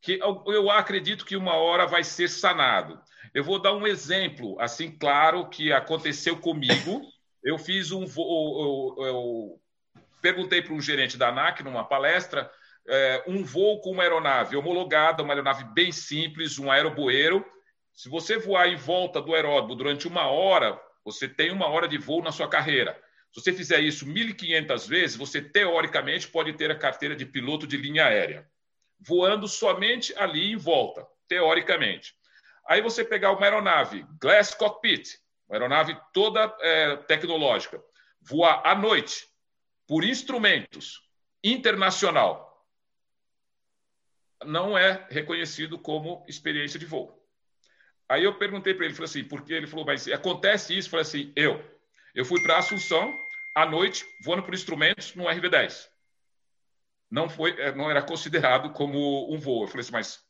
que eu acredito que uma hora vai ser sanado. Eu vou dar um exemplo assim claro que aconteceu comigo. Eu fiz um voo, eu, eu perguntei para um gerente da ANAC numa palestra é, um voo com uma aeronave homologada, uma aeronave bem simples, um aeroboeiro. Se você voar em volta do aeródromo durante uma hora, você tem uma hora de voo na sua carreira. Se você fizer isso 1.500 vezes, você teoricamente pode ter a carteira de piloto de linha aérea, voando somente ali em volta, teoricamente. Aí você pegar uma aeronave Glass Cockpit, uma aeronave toda é, tecnológica, voar à noite por instrumentos internacional, não é reconhecido como experiência de voo. Aí eu perguntei para ele, falei assim, porque ele falou, mas acontece isso? Eu falei assim, eu, eu fui para Assunção, à noite, voando por instrumentos no RV-10. Não, foi, é, não era considerado como um voo. Eu falei assim, mas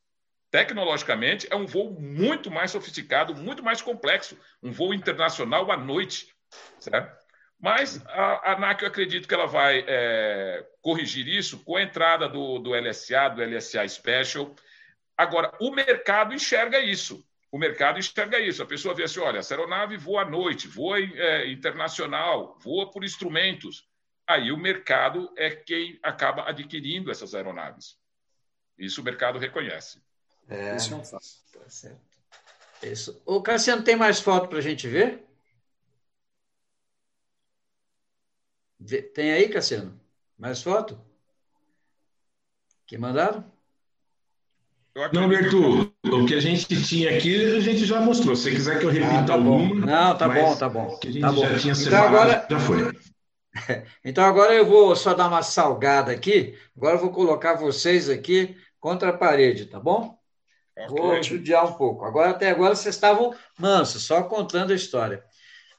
tecnologicamente é um voo muito mais sofisticado, muito mais complexo, um voo internacional à noite, certo? Mas a, ANAC, eu acredito que ela vai é, corrigir isso com a entrada do, do LSA, do LSA Special. Agora, o mercado enxerga isso o mercado enxerga isso. A pessoa vê assim: olha, essa aeronave voa à noite, voa é, internacional, voa por instrumentos. Aí o mercado é quem acaba adquirindo essas aeronaves. Isso o mercado reconhece. É, isso é um fato. Tá certo. Isso. O Cassiano tem mais foto para a gente ver? Tem aí, Cassiano? Mais foto? Que mandaram? Não, Bertu, o que a gente tinha aqui, a gente já mostrou. Se você quiser que eu repita ah, tá alguma. Não, tá bom, tá bom. Que a gente tá já bom. tinha então, agora... já foi. Então agora eu vou só dar uma salgada aqui. Agora eu vou colocar vocês aqui contra a parede, tá bom? Okay. Vou judiar um pouco. Agora, até agora, vocês estavam mansos, só contando a história.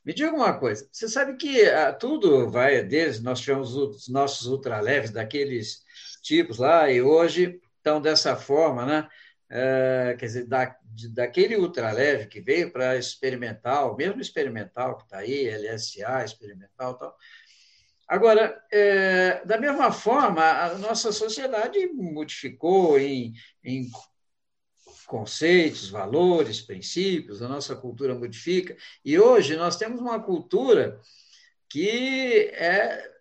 Me diga uma coisa: você sabe que ah, tudo vai desde nós tivemos os nossos ultraleves, daqueles tipos lá, e hoje então, dessa forma, né? É, quer dizer, da, de, daquele ultraleve que veio para experimental, mesmo experimental que está aí, LSA, experimental tal. Agora, é, da mesma forma, a nossa sociedade modificou em, em conceitos, valores, princípios, a nossa cultura modifica, e hoje nós temos uma cultura que, é,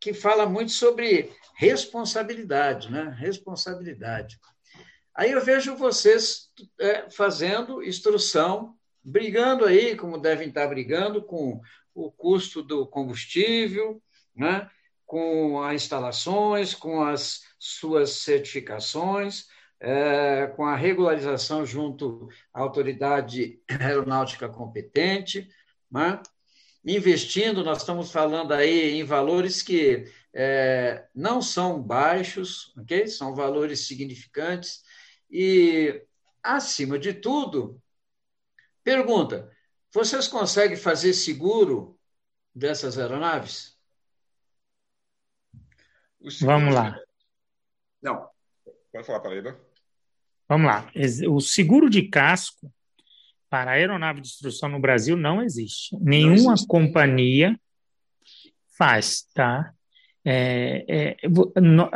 que fala muito sobre responsabilidade, né? Responsabilidade. Aí eu vejo vocês é, fazendo instrução, brigando aí, como devem estar brigando, com o custo do combustível, né? com as instalações, com as suas certificações, é, com a regularização junto à autoridade aeronáutica competente, né? investindo, nós estamos falando aí em valores que é, não são baixos, ok? São valores significantes e, acima de tudo, pergunta: vocês conseguem fazer seguro dessas aeronaves? Vamos lá. Não. Pode falar, Paraíba. Vamos lá. O seguro de casco, para a aeronave de instrução no Brasil não existe. Nenhuma não existe. companhia faz, tá? É,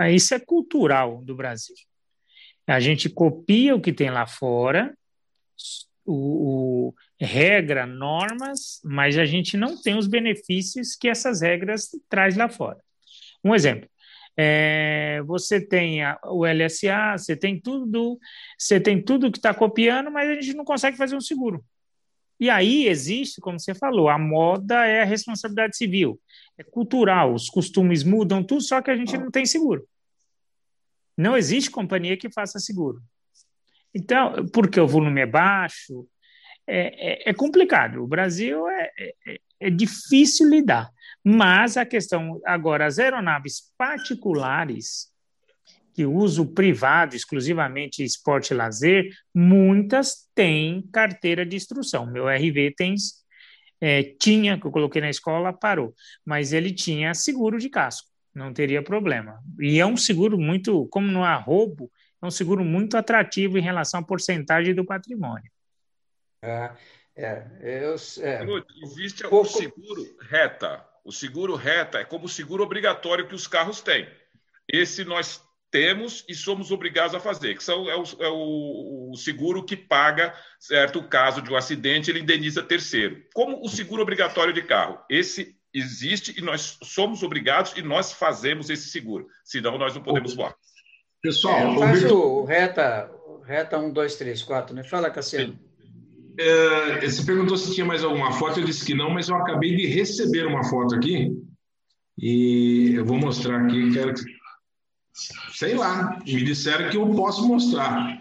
é, isso é cultural do Brasil. A gente copia o que tem lá fora, o, o, regra, normas, mas a gente não tem os benefícios que essas regras traz lá fora. Um exemplo, é, você tem a, o LSA, você tem tudo, você tem tudo que está copiando, mas a gente não consegue fazer um seguro. E aí existe, como você falou, a moda é a responsabilidade civil, é cultural, os costumes mudam tudo, só que a gente não tem seguro. Não existe companhia que faça seguro. Então, porque o volume é baixo, é, é, é complicado. O Brasil é, é, é difícil lidar. Mas a questão, agora, as aeronaves particulares, que uso privado, exclusivamente esporte e lazer, muitas têm carteira de instrução. Meu RV tem, é, tinha, que eu coloquei na escola, parou, mas ele tinha seguro de casco, não teria problema. E é um seguro muito, como não há roubo, é um seguro muito atrativo em relação à porcentagem do patrimônio. É, é, eu, é. Existe o seguro reta. O seguro reta é como o seguro obrigatório que os carros têm. Esse nós temos e somos obrigados a fazer, que são, é, o, é o, o, seguro que paga, certo, o caso de um acidente, ele indeniza terceiro. Como o seguro obrigatório de carro. Esse existe e nós somos obrigados e nós fazemos esse seguro, senão nós não podemos voar. Pessoal, é, faz o reta, reta 1, 2, 3, 4, né? Fala, Cassiano. É, você perguntou se tinha mais alguma foto, eu disse que não, mas eu acabei de receber uma foto aqui e eu vou mostrar aqui. Quero que... Sei lá, me disseram que eu posso mostrar.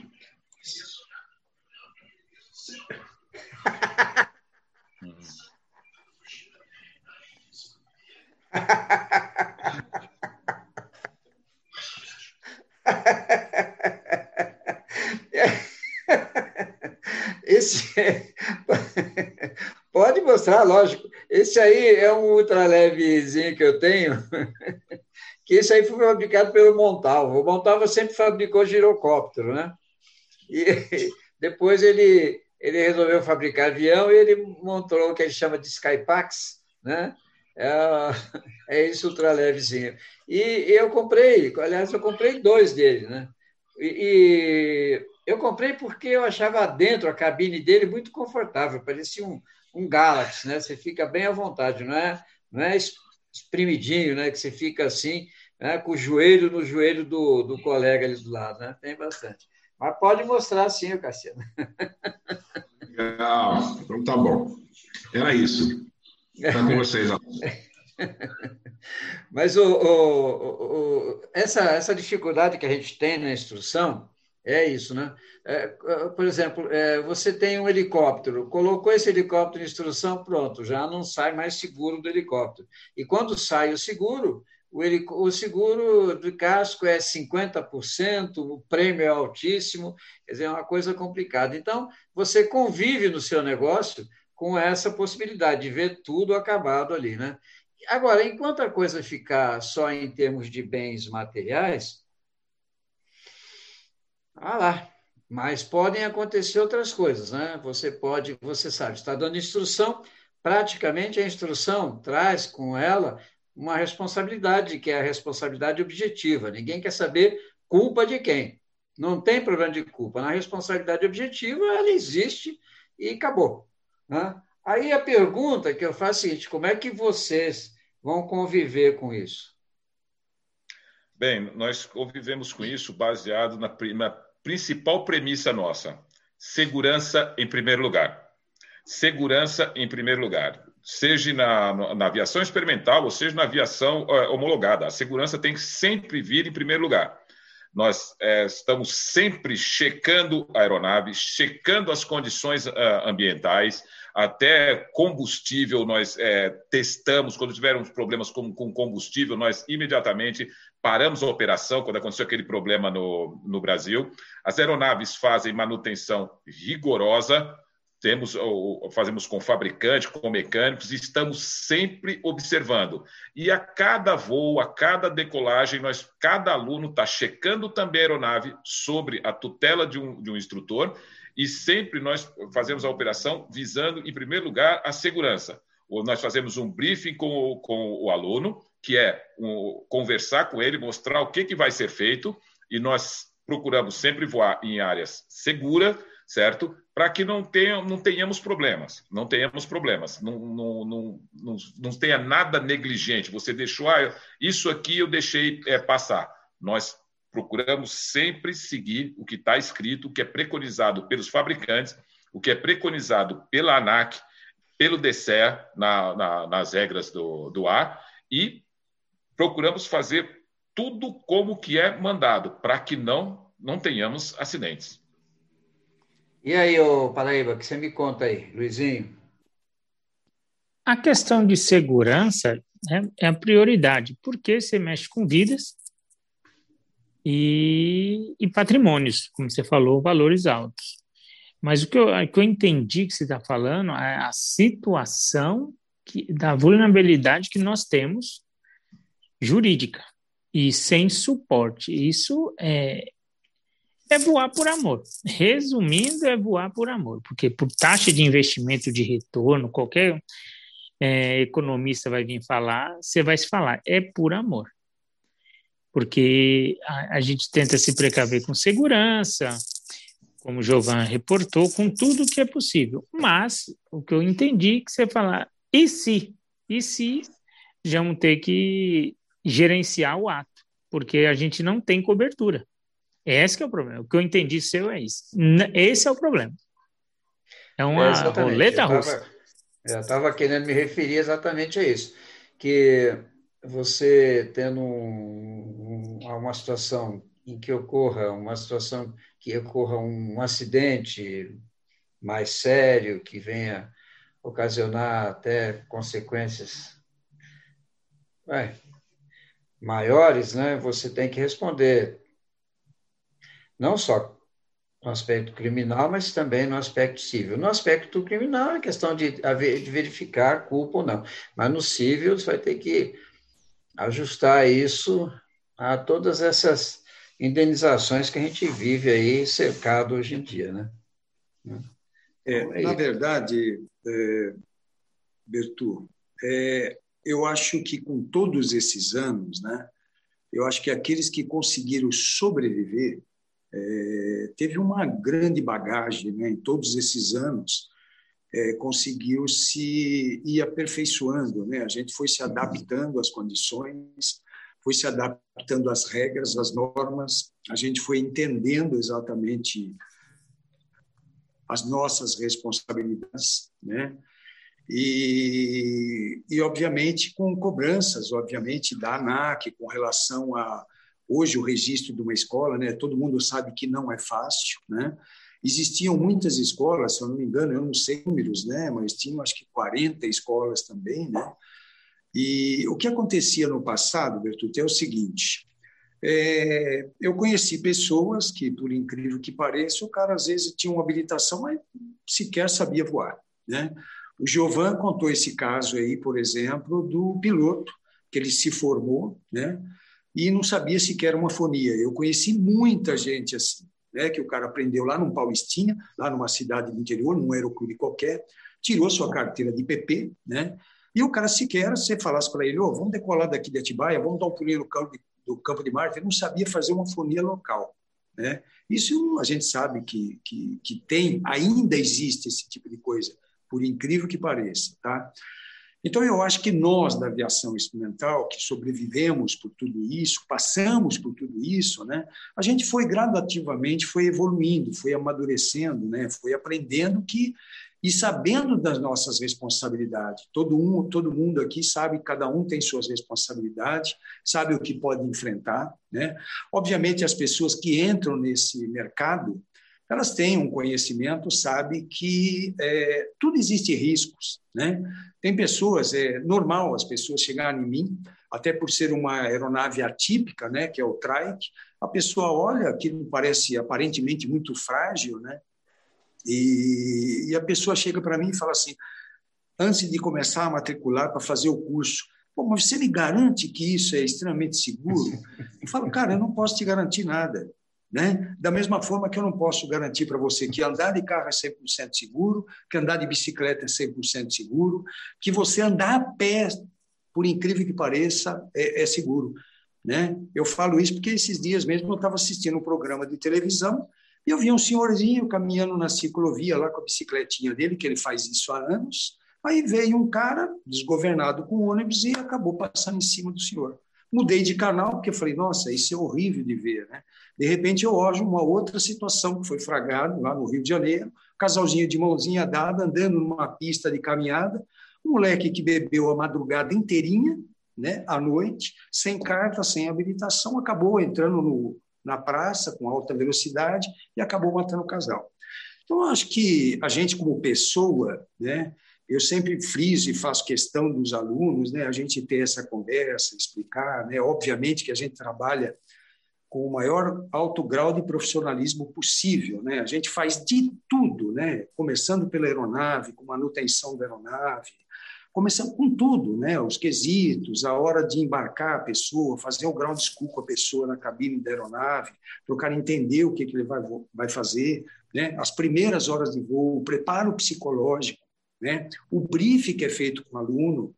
Esse é... pode mostrar, lógico. Esse aí é um ultralevezinho que eu tenho, que esse aí foi fabricado pelo Montalvo. O Montalvo sempre fabricou girocóptero, né? E depois ele, ele resolveu fabricar avião e ele montou o que ele chama de Skypax, né? É, é esse ultralevezinho. E eu comprei, aliás, eu comprei dois dele, né? E, e eu comprei porque eu achava dentro a cabine dele muito confortável, parecia um, um Galaxy, né? Você fica bem à vontade, não é, não é espremidinho, né? Que você fica assim, né? com o joelho no joelho do, do colega ali do lado, né? Tem bastante. Mas pode mostrar sim, Cassiano. Legal, então tá bom. Era isso. Está com vocês. Mas o, o, o, essa, essa dificuldade que a gente tem na instrução é isso, né? É, por exemplo, é, você tem um helicóptero, colocou esse helicóptero em instrução, pronto, já não sai mais seguro do helicóptero. E quando sai o seguro, o, o seguro do casco é 50%, o prêmio é altíssimo, quer dizer, é uma coisa complicada. Então, você convive no seu negócio com essa possibilidade de ver tudo acabado ali, né? Agora, enquanto a coisa ficar só em termos de bens materiais, ah lá, mas podem acontecer outras coisas, né? Você pode, você sabe, está dando instrução, praticamente a instrução traz com ela uma responsabilidade, que é a responsabilidade objetiva. Ninguém quer saber culpa de quem. Não tem problema de culpa. Na responsabilidade objetiva, ela existe e acabou. Né? Aí a pergunta que eu faço é a seguinte: como é que vocês vão conviver com isso? Bem, nós convivemos com isso baseado na, na principal premissa nossa: segurança em primeiro lugar. Segurança em primeiro lugar. Seja na, na aviação experimental ou seja na aviação uh, homologada. A segurança tem que sempre vir em primeiro lugar. Nós é, estamos sempre checando a aeronave, checando as condições uh, ambientais, até combustível nós testamos, quando tivermos problemas com, com, combustível, nós imediatamente paramos a operação quando aconteceu aquele problema no, no Brasil. As aeronaves fazem manutenção rigorosa, temos fazemos com fabricante, com mecânicos, e estamos sempre observando. E a cada voo, a cada decolagem, nós, cada aluno está checando também a aeronave sobre a tutela de um, de um instrutor e sempre nós fazemos a operação visando, em primeiro lugar, a segurança. Nós fazemos um briefing com o, com o aluno, que é um, conversar com ele, mostrar o que, que vai ser feito, e nós procuramos sempre voar em áreas seguras, certo? Para que não, tenha, não tenhamos problemas, não tenhamos problemas, não, não, não, não, não tenha nada negligente. Você deixou, ah, isso aqui eu deixei é, passar. Nós procuramos sempre seguir o que está escrito, o que é preconizado pelos fabricantes, o que é preconizado pela ANAC, pelo DCE, na, na, nas regras do, do ar, e procuramos fazer tudo como que é mandado, para que não, não tenhamos acidentes. E aí, ô Paraíba, o que você me conta aí, Luizinho? A questão de segurança é, é a prioridade, porque você mexe com vidas e, e patrimônios, como você falou, valores altos. Mas o que eu, que eu entendi que você está falando é a situação que, da vulnerabilidade que nós temos jurídica e sem suporte. Isso é, é voar por amor. Resumindo, é voar por amor, porque por taxa de investimento de retorno, qualquer é, economista vai vir falar, você vai se falar, é por amor. Porque a, a gente tenta se precaver com segurança, como o Jovan reportou, com tudo que é possível. Mas o que eu entendi que você falar, e se? E se já vamos ter que gerenciar o ato, porque a gente não tem cobertura. Esse é o problema. O que eu entendi seu é isso. Esse é o problema. É uma é roleta russa. Eu estava querendo me referir exatamente a isso. Que você tendo um, uma situação em que ocorra uma situação que ocorra um acidente mais sério que venha ocasionar até consequências maiores, né? Você tem que responder não só no aspecto criminal, mas também no aspecto civil. No aspecto criminal é questão de, de verificar culpa ou não, mas no civil você vai ter que ajustar isso a todas essas indenizações que a gente vive aí cercado hoje em dia, né? É, então, é na verdade, é, Bertu, é, eu acho que com todos esses anos, né, eu acho que aqueles que conseguiram sobreviver é, teve uma grande bagagem né, em todos esses anos, é, conseguiu se ir aperfeiçoando. Né? A gente foi se adaptando às condições, foi se adaptando às regras, às normas, a gente foi entendendo exatamente as nossas responsabilidades, né? E, e obviamente com cobranças, obviamente da ANAC com relação a hoje o registro de uma escola, né? Todo mundo sabe que não é fácil, né? Existiam muitas escolas, se eu não me engano, eu não sei números, né? Mas tinham acho que 40 escolas também, né? E o que acontecia no passado, Bertucci, é o seguinte: é, eu conheci pessoas que, por incrível que pareça, o cara às vezes tinha uma habilitação, mas sequer sabia voar. Né? O Giovan contou esse caso aí, por exemplo, do piloto, que ele se formou né? E não sabia sequer uma fonia. Eu conheci muita gente assim, né? que o cara aprendeu lá num Paulistinha, lá numa cidade do interior, num aeroclube qualquer, tirou sua carteira de PP, né? E o cara sequer, você falasse para ele, oh, vamos decolar daqui de Atibaia, vamos dar um pulinho no campo de, do Campo de Marte, ele não sabia fazer uma fonia local. Né? Isso a gente sabe que, que, que tem, ainda existe esse tipo de coisa, por incrível que pareça. Tá? Então, eu acho que nós, da aviação experimental, que sobrevivemos por tudo isso, passamos por tudo isso, né, a gente foi gradativamente, foi evoluindo, foi amadurecendo, né, foi aprendendo que e sabendo das nossas responsabilidades. Todo, um, todo mundo aqui sabe, cada um tem suas responsabilidades, sabe o que pode enfrentar. Né? Obviamente, as pessoas que entram nesse mercado, elas têm um conhecimento, sabe que é, tudo existe riscos. Né? Tem pessoas, é normal as pessoas chegarem em mim, até por ser uma aeronave atípica, né, que é o trike, a pessoa olha aquilo parece aparentemente muito frágil, né? E, e a pessoa chega para mim e fala assim, antes de começar a matricular para fazer o curso, Pô, mas você me garante que isso é extremamente seguro? Eu falo, cara, eu não posso te garantir nada. Né? Da mesma forma que eu não posso garantir para você que andar de carro é 100% seguro, que andar de bicicleta é 100% seguro, que você andar a pé, por incrível que pareça, é, é seguro. Né? Eu falo isso porque esses dias mesmo eu estava assistindo um programa de televisão e eu vi um senhorzinho caminhando na ciclovia lá com a bicicletinha dele, que ele faz isso há anos. Aí veio um cara desgovernado com o ônibus e acabou passando em cima do senhor. Mudei de canal porque falei, nossa, isso é horrível de ver, né? De repente eu olho uma outra situação que foi fragada lá no Rio de Janeiro, casalzinho de mãozinha dada andando numa pista de caminhada, um moleque que bebeu a madrugada inteirinha, né, à noite, sem carta, sem habilitação, acabou entrando no, na praça com alta velocidade e acabou matando o casal. Então, acho que a gente, como pessoa, né, eu sempre friso e faço questão dos alunos, né, a gente ter essa conversa, explicar, né, obviamente que a gente trabalha com o maior alto grau de profissionalismo possível, né, a gente faz de tudo, né, começando pela aeronave, com manutenção da aeronave, começando com tudo, né? os quesitos, a hora de embarcar a pessoa, fazer o ground school com a pessoa na cabine da aeronave, para o cara entender o que, que ele vai, vai fazer, né? as primeiras horas de voo, o preparo psicológico, né? o brief que é feito com o aluno,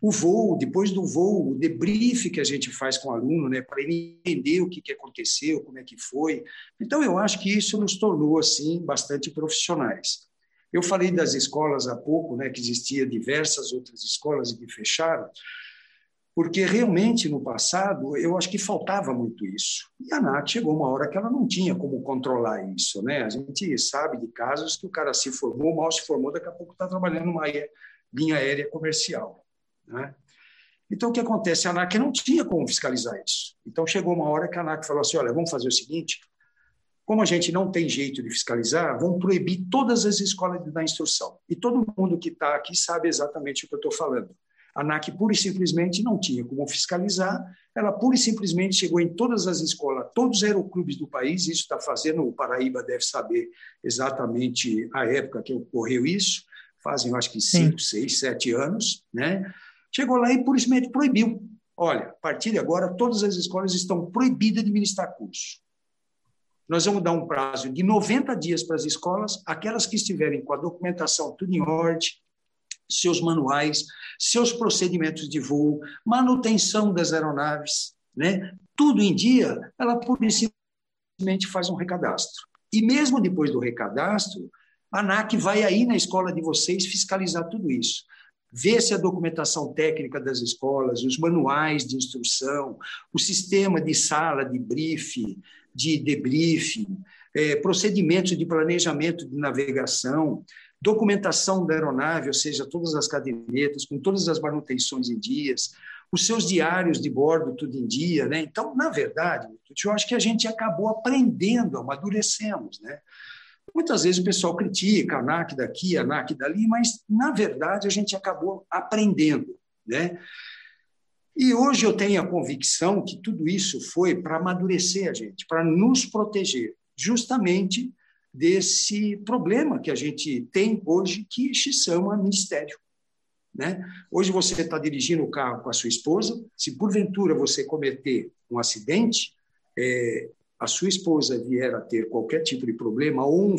o voo, depois do voo, o debrief que a gente faz com o aluno, né, para ele entender o que, que aconteceu, como é que foi. Então, eu acho que isso nos tornou, assim, bastante profissionais. Eu falei das escolas há pouco, né, que existia diversas outras escolas que fecharam, porque realmente no passado eu acho que faltava muito isso. E a ANAC chegou uma hora que ela não tinha como controlar isso, né? A gente sabe de casos que o cara se formou, mal se formou, daqui a pouco está trabalhando numa linha aérea comercial, né? Então, o que acontece? A ANAC não tinha como fiscalizar isso. Então, chegou uma hora que a ANAC falou assim: olha, vamos fazer o seguinte, como a gente não tem jeito de fiscalizar, vão proibir todas as escolas da instrução. E todo mundo que está aqui sabe exatamente o que eu estou falando. A ANAC pura e simplesmente não tinha como fiscalizar, ela pura e simplesmente chegou em todas as escolas, todos os aeroclubes do país, isso está fazendo, o Paraíba deve saber exatamente a época que ocorreu isso, fazem, acho que, cinco, Sim. seis, sete anos, né? Chegou lá e pura e simplesmente proibiu. Olha, a partir de agora, todas as escolas estão proibidas de ministrar curso nós vamos dar um prazo de 90 dias para as escolas, aquelas que estiverem com a documentação tudo em ordem, seus manuais, seus procedimentos de voo, manutenção das aeronaves, né? tudo em dia, ela pura simplesmente faz um recadastro. E mesmo depois do recadastro, a ANAC vai aí na escola de vocês fiscalizar tudo isso. Ver se a documentação técnica das escolas, os manuais de instrução, o sistema de sala de briefing, de debriefing, é, procedimentos de planejamento de navegação, documentação da aeronave, ou seja, todas as cadernetas, com todas as manutenções em dias, os seus diários de bordo tudo em dia, né? Então, na verdade, eu acho que a gente acabou aprendendo, amadurecemos, né? Muitas vezes o pessoal critica ANAC daqui, ANAC dali, mas, na verdade, a gente acabou aprendendo, né? E hoje eu tenho a convicção que tudo isso foi para amadurecer a gente, para nos proteger, justamente desse problema que a gente tem hoje, que se chama ministério. Né? Hoje você está dirigindo o carro com a sua esposa, se porventura você cometer um acidente, é, a sua esposa vier a ter qualquer tipo de problema, ou um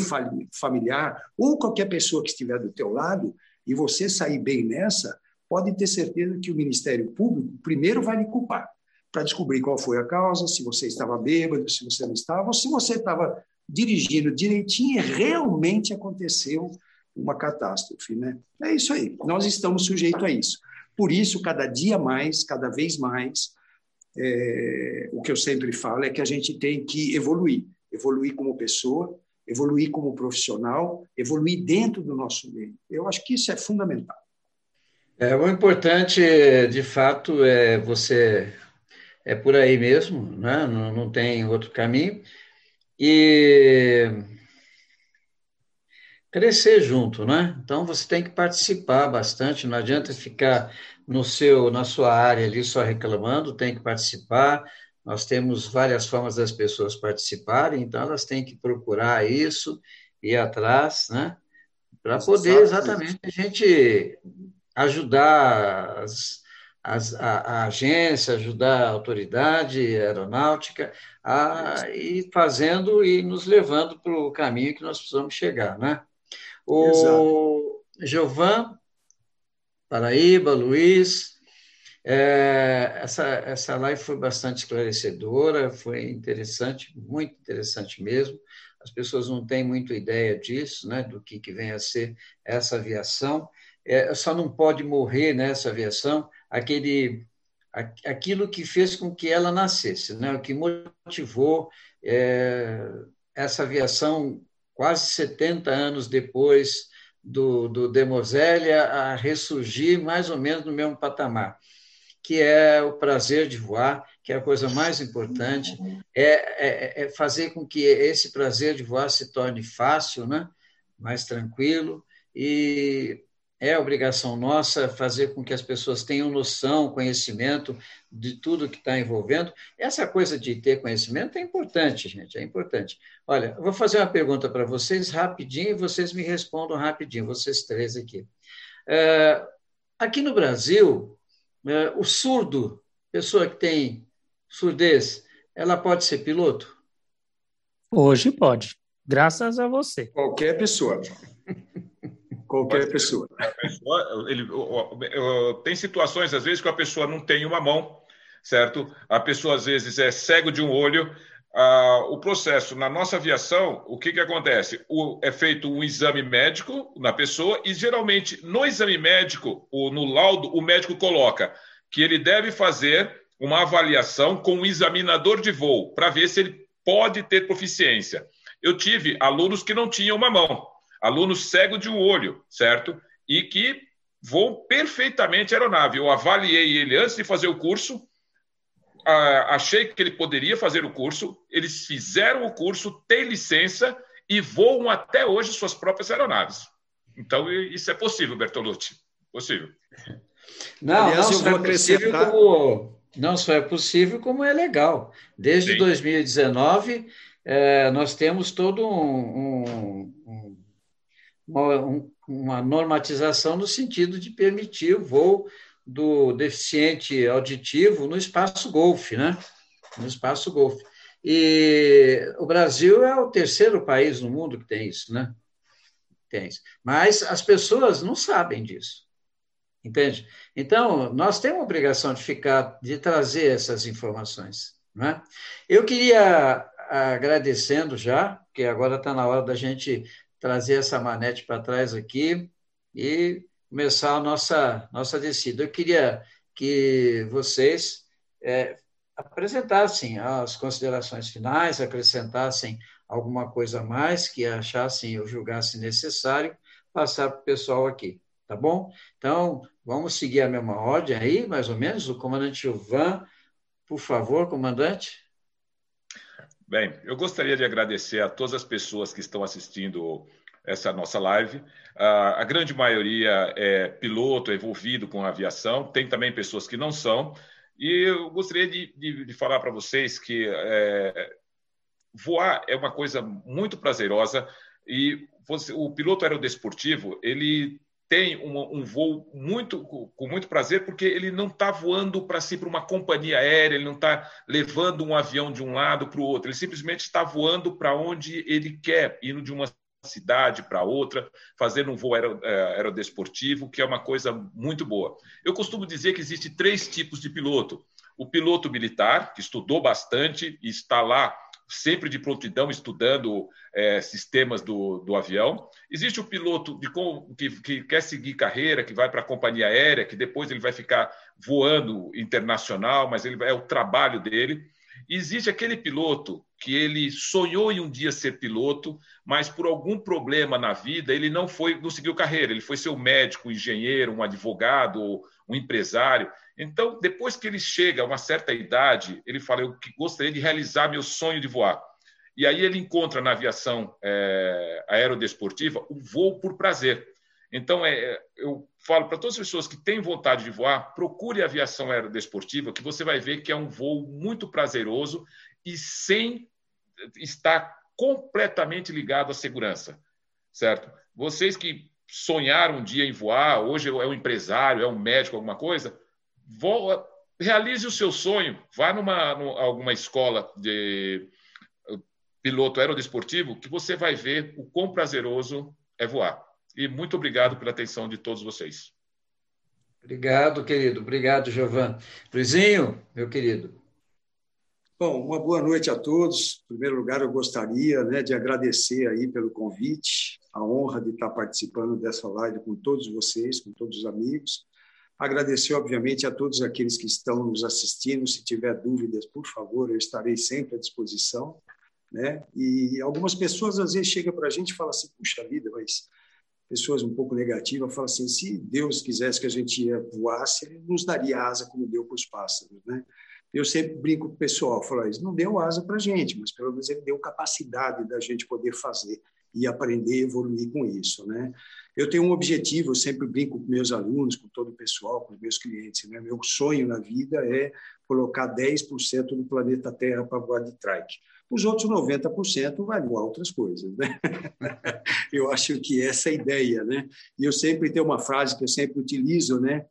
familiar, ou qualquer pessoa que estiver do teu lado, e você sair bem nessa, pode ter certeza que o Ministério Público primeiro vai lhe culpar para descobrir qual foi a causa, se você estava bêbado, se você não estava, ou se você estava dirigindo direitinho realmente aconteceu uma catástrofe. Né? É isso aí, nós estamos sujeitos a isso. Por isso, cada dia mais, cada vez mais, é, o que eu sempre falo é que a gente tem que evoluir evoluir como pessoa, evoluir como profissional, evoluir dentro do nosso meio. Eu acho que isso é fundamental. É, o importante, de fato, é você é por aí mesmo, né? não, não tem outro caminho. E crescer junto, né? Então você tem que participar bastante, não adianta ficar no seu na sua área ali só reclamando, tem que participar. Nós temos várias formas das pessoas participarem, então elas têm que procurar isso, ir atrás, né? Para poder exatamente a gente ajudar as, as, a, a, agência, ajudar a autoridade aeronáutica a ir fazendo e nos levando para o caminho que nós precisamos chegar, né? O Giovan, Paraíba, Luiz, é, essa, essa live foi bastante esclarecedora, foi interessante, muito interessante mesmo. As pessoas não têm muito ideia disso, né, do que, que vem a ser essa aviação. É, só não pode morrer nessa aviação aquele aquilo que fez com que ela nascesse, né? o que motivou é, essa aviação quase 70 anos depois do, do Demoselle a ressurgir mais ou menos no mesmo patamar, que é o prazer de voar, que é a coisa mais importante, é, é, é fazer com que esse prazer de voar se torne fácil, né? mais tranquilo, e é obrigação nossa fazer com que as pessoas tenham noção, conhecimento de tudo que está envolvendo. Essa coisa de ter conhecimento é importante, gente, é importante. Olha, eu vou fazer uma pergunta para vocês rapidinho e vocês me respondam rapidinho, vocês três aqui. É, aqui no Brasil, é, o surdo, pessoa que tem surdez, ela pode ser piloto? Hoje pode, graças a você. Qualquer pessoa. Qualquer pessoa. pessoa ele, tem situações, às vezes, que a pessoa não tem uma mão, certo? A pessoa, às vezes, é cego de um olho. Ah, o processo na nossa aviação, o que, que acontece? O, é feito um exame médico na pessoa e, geralmente, no exame médico, ou no laudo, o médico coloca que ele deve fazer uma avaliação com um examinador de voo para ver se ele pode ter proficiência. Eu tive alunos que não tinham uma mão aluno cego de um olho, certo? E que voam perfeitamente a aeronave. Eu avaliei ele antes de fazer o curso, achei que ele poderia fazer o curso, eles fizeram o curso, têm licença e voam até hoje suas próprias aeronaves. Então, isso é possível, Bertolucci. Possível. Não, Aliás, não só é possível como não só é possível, como é legal. Desde Sim. 2019, é, nós temos todo um, um, um uma, uma normatização no sentido de permitir o voo do deficiente auditivo no espaço Golfe, né? No espaço Golfe. E o Brasil é o terceiro país no mundo que tem isso, né? Tem isso. Mas as pessoas não sabem disso. Entende? Então, nós temos a obrigação de ficar, de trazer essas informações. Né? Eu queria, agradecendo já, porque agora está na hora da gente trazer essa manete para trás aqui e começar a nossa, nossa descida. Eu queria que vocês é, apresentassem as considerações finais, acrescentassem alguma coisa a mais que achassem ou julgassem necessário passar para o pessoal aqui, tá bom? Então, vamos seguir a mesma ordem aí, mais ou menos. O comandante Gilvan, por favor, comandante. Bem, eu gostaria de agradecer a todas as pessoas que estão assistindo essa nossa live. a grande maioria é piloto, é envolvido com a aviação, tem também pessoas que não são. E eu gostaria de, de, de falar para vocês que é, voar é uma coisa muito prazerosa e você, o piloto aerodesportivo ele tem um, um, voo muito com muito prazer porque ele não está voando para si para uma companhia aérea, ele não está levando um avião de um lado para o outro, ele simplesmente está voando para onde ele quer, indo de uma cidade para outra, fazendo um voo é, aerodesportivo, que é uma coisa muito boa. Eu costumo dizer que existe três tipos de piloto: o piloto militar, que estudou bastante e está lá sempre de prontidão estudando é, sistemas do, do avião. Existe o piloto de, que, que quer seguir carreira, que vai para a companhia aérea, que depois ele vai ficar voando internacional, mas ele é o trabalho dele. existe aquele piloto que ele sonhou em um dia ser piloto, mas por algum problema na vida ele não foi, não seguiu carreira. Ele foi ser um médico, um engenheiro, um advogado, um empresário. Então, depois que ele chega a uma certa idade, ele fala: Eu gostaria de realizar meu sonho de voar. E aí ele encontra na aviação é, aerodesportiva o voo por prazer. Então, é, eu falo para todas as pessoas que têm vontade de voar, procure a aviação aerodesportiva, que você vai ver que é um voo muito prazeroso e sem estar completamente ligado à segurança, certo? Vocês que sonharam um dia em voar, hoje é um empresário, é um médico, alguma coisa, realize o seu sonho, vá numa, numa alguma escola de piloto aerodesportivo que você vai ver o quão prazeroso é voar. E muito obrigado pela atenção de todos vocês. Obrigado, querido. Obrigado, Giovan. Luizinho, meu querido. Bom, uma boa noite a todos. Em primeiro lugar, eu gostaria né, de agradecer aí pelo convite, a honra de estar participando dessa live com todos vocês, com todos os amigos. Agradecer, obviamente, a todos aqueles que estão nos assistindo. Se tiver dúvidas, por favor, eu estarei sempre à disposição. Né? E algumas pessoas às vezes chegam para a gente e falam assim: puxa vida, mas pessoas um pouco negativas falam assim: se Deus quisesse que a gente voasse, Ele nos daria asa como deu para os pássaros. Né? Eu sempre brinco com o pessoal, falo, não deu asa para a gente, mas pelo menos ele deu capacidade da gente poder fazer e aprender, evoluir com isso, né? Eu tenho um objetivo, eu sempre brinco com meus alunos, com todo o pessoal, com os meus clientes, né? Meu sonho na vida é colocar 10% do planeta Terra para voar de trike. Os outros 90% vai voar outras coisas, né? eu acho que essa é a ideia, né? E eu sempre tenho uma frase que eu sempre utilizo, né?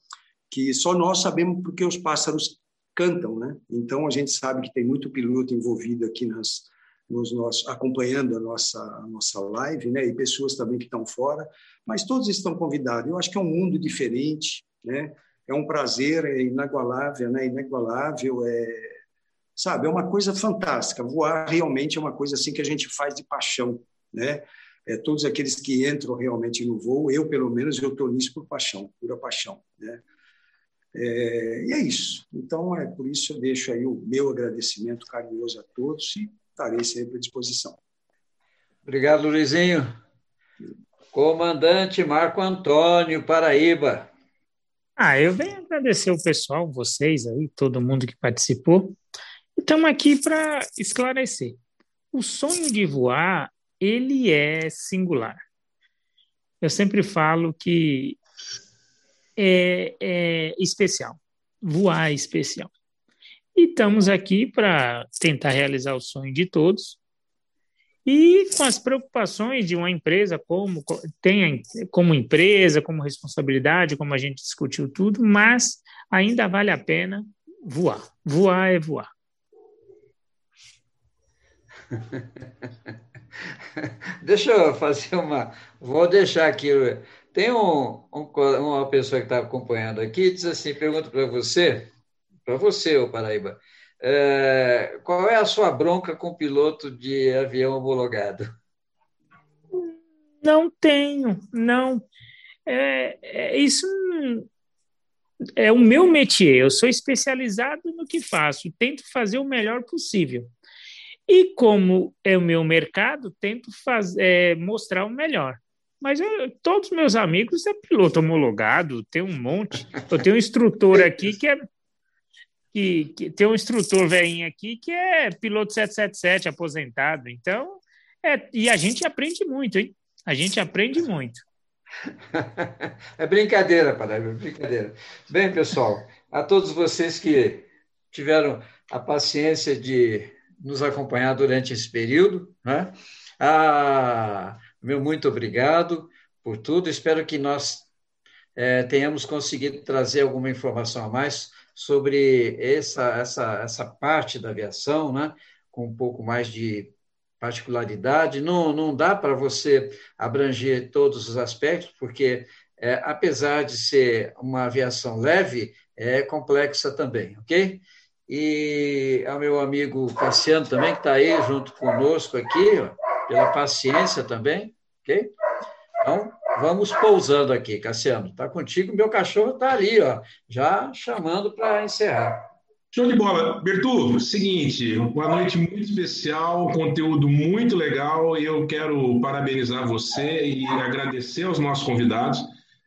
Que só nós sabemos porque os pássaros cantam, né? Então a gente sabe que tem muito piloto envolvido aqui nas nos nossos, acompanhando a nossa a nossa live, né? E pessoas também que estão fora, mas todos estão convidados. Eu acho que é um mundo diferente, né? É um prazer, é inagualável, né? Inagualável, é sabe? É uma coisa fantástica. Voar realmente é uma coisa assim que a gente faz de paixão, né? É, todos aqueles que entram realmente no voo, eu pelo menos eu estou nisso por paixão, pura paixão, né? É, e é isso. Então, é por isso eu deixo aí o meu agradecimento carinhoso a todos e estarei sempre à disposição. Obrigado, Luizinho. Comandante Marco Antônio, Paraíba. Ah, eu venho agradecer o pessoal, vocês aí, todo mundo que participou. Estamos aqui para esclarecer. O sonho de voar, ele é singular. Eu sempre falo que é, é especial. Voar é especial. E estamos aqui para tentar realizar o sonho de todos. E com as preocupações de uma empresa como tem como empresa, como responsabilidade, como a gente discutiu tudo, mas ainda vale a pena voar. Voar é voar. Deixa eu fazer uma. Vou deixar aqui tem um, um, uma pessoa que está acompanhando aqui, diz assim, pergunta para você, para você, ô Paraíba, é, qual é a sua bronca com piloto de avião homologado? Não tenho, não. É, é, isso é o meu métier, eu sou especializado no que faço, tento fazer o melhor possível. E como é o meu mercado, tento fazer, é, mostrar o melhor. Mas eu, todos meus amigos é piloto homologado, tem um monte. Eu tenho um instrutor aqui que é. Que, que tem um instrutor velhinho aqui que é piloto 777 aposentado. Então, é, e a gente aprende muito, hein? A gente aprende muito. É brincadeira, Paraíba, é brincadeira. Bem, pessoal, a todos vocês que tiveram a paciência de nos acompanhar durante esse período, né? A meu muito obrigado por tudo. Espero que nós é, tenhamos conseguido trazer alguma informação a mais sobre essa, essa, essa parte da aviação, né? com um pouco mais de particularidade. Não, não dá para você abranger todos os aspectos, porque, é, apesar de ser uma aviação leve, é complexa também, ok? E ao meu amigo Cassiano também, que está aí junto conosco aqui, ó, pela paciência também, ok? Então, vamos pousando aqui, Cassiano. Está contigo, meu cachorro está ali, ó, já chamando para encerrar. Show de bola. Bertu, seguinte, uma noite muito especial, conteúdo muito legal eu quero parabenizar você e agradecer aos nossos convidados.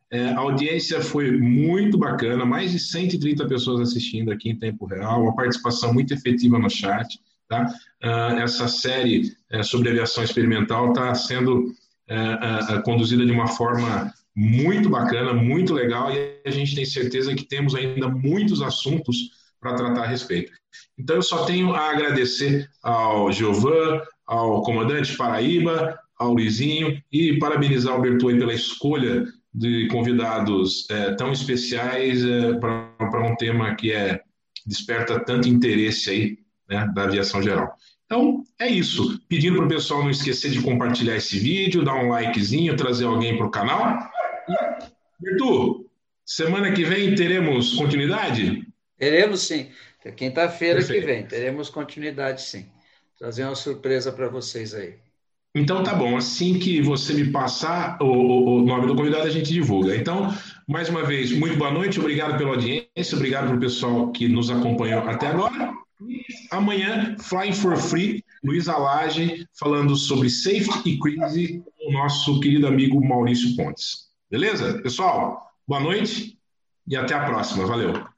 É, a audiência foi muito bacana, mais de 130 pessoas assistindo aqui em tempo real, uma participação muito efetiva no chat. Tá? Uh, essa série é, sobre aviação experimental está sendo é, é, conduzida de uma forma muito bacana, muito legal, e a gente tem certeza que temos ainda muitos assuntos para tratar a respeito. Então, eu só tenho a agradecer ao Giovan, ao comandante Paraíba, ao Luizinho, e parabenizar o Bertoi pela escolha de convidados é, tão especiais é, para um tema que é desperta tanto interesse aí né, da aviação geral. Então, é isso. Pedindo para o pessoal não esquecer de compartilhar esse vídeo, dar um likezinho, trazer alguém para o canal. E, Bertu, semana que vem teremos continuidade? Teremos sim. Quinta-feira que vem, teremos continuidade sim. Trazer uma surpresa para vocês aí. Então tá bom, assim que você me passar o, o, nome do convidado, a gente divulga. Então, mais uma vez, muito boa noite, obrigado pela audiência, obrigado para o pessoal que nos acompanhou até agora. Amanhã, Flying for Free, Luiz Alage, falando sobre safety e crise com o nosso querido amigo Maurício Pontes. Beleza? Pessoal, boa noite e até a próxima. Valeu.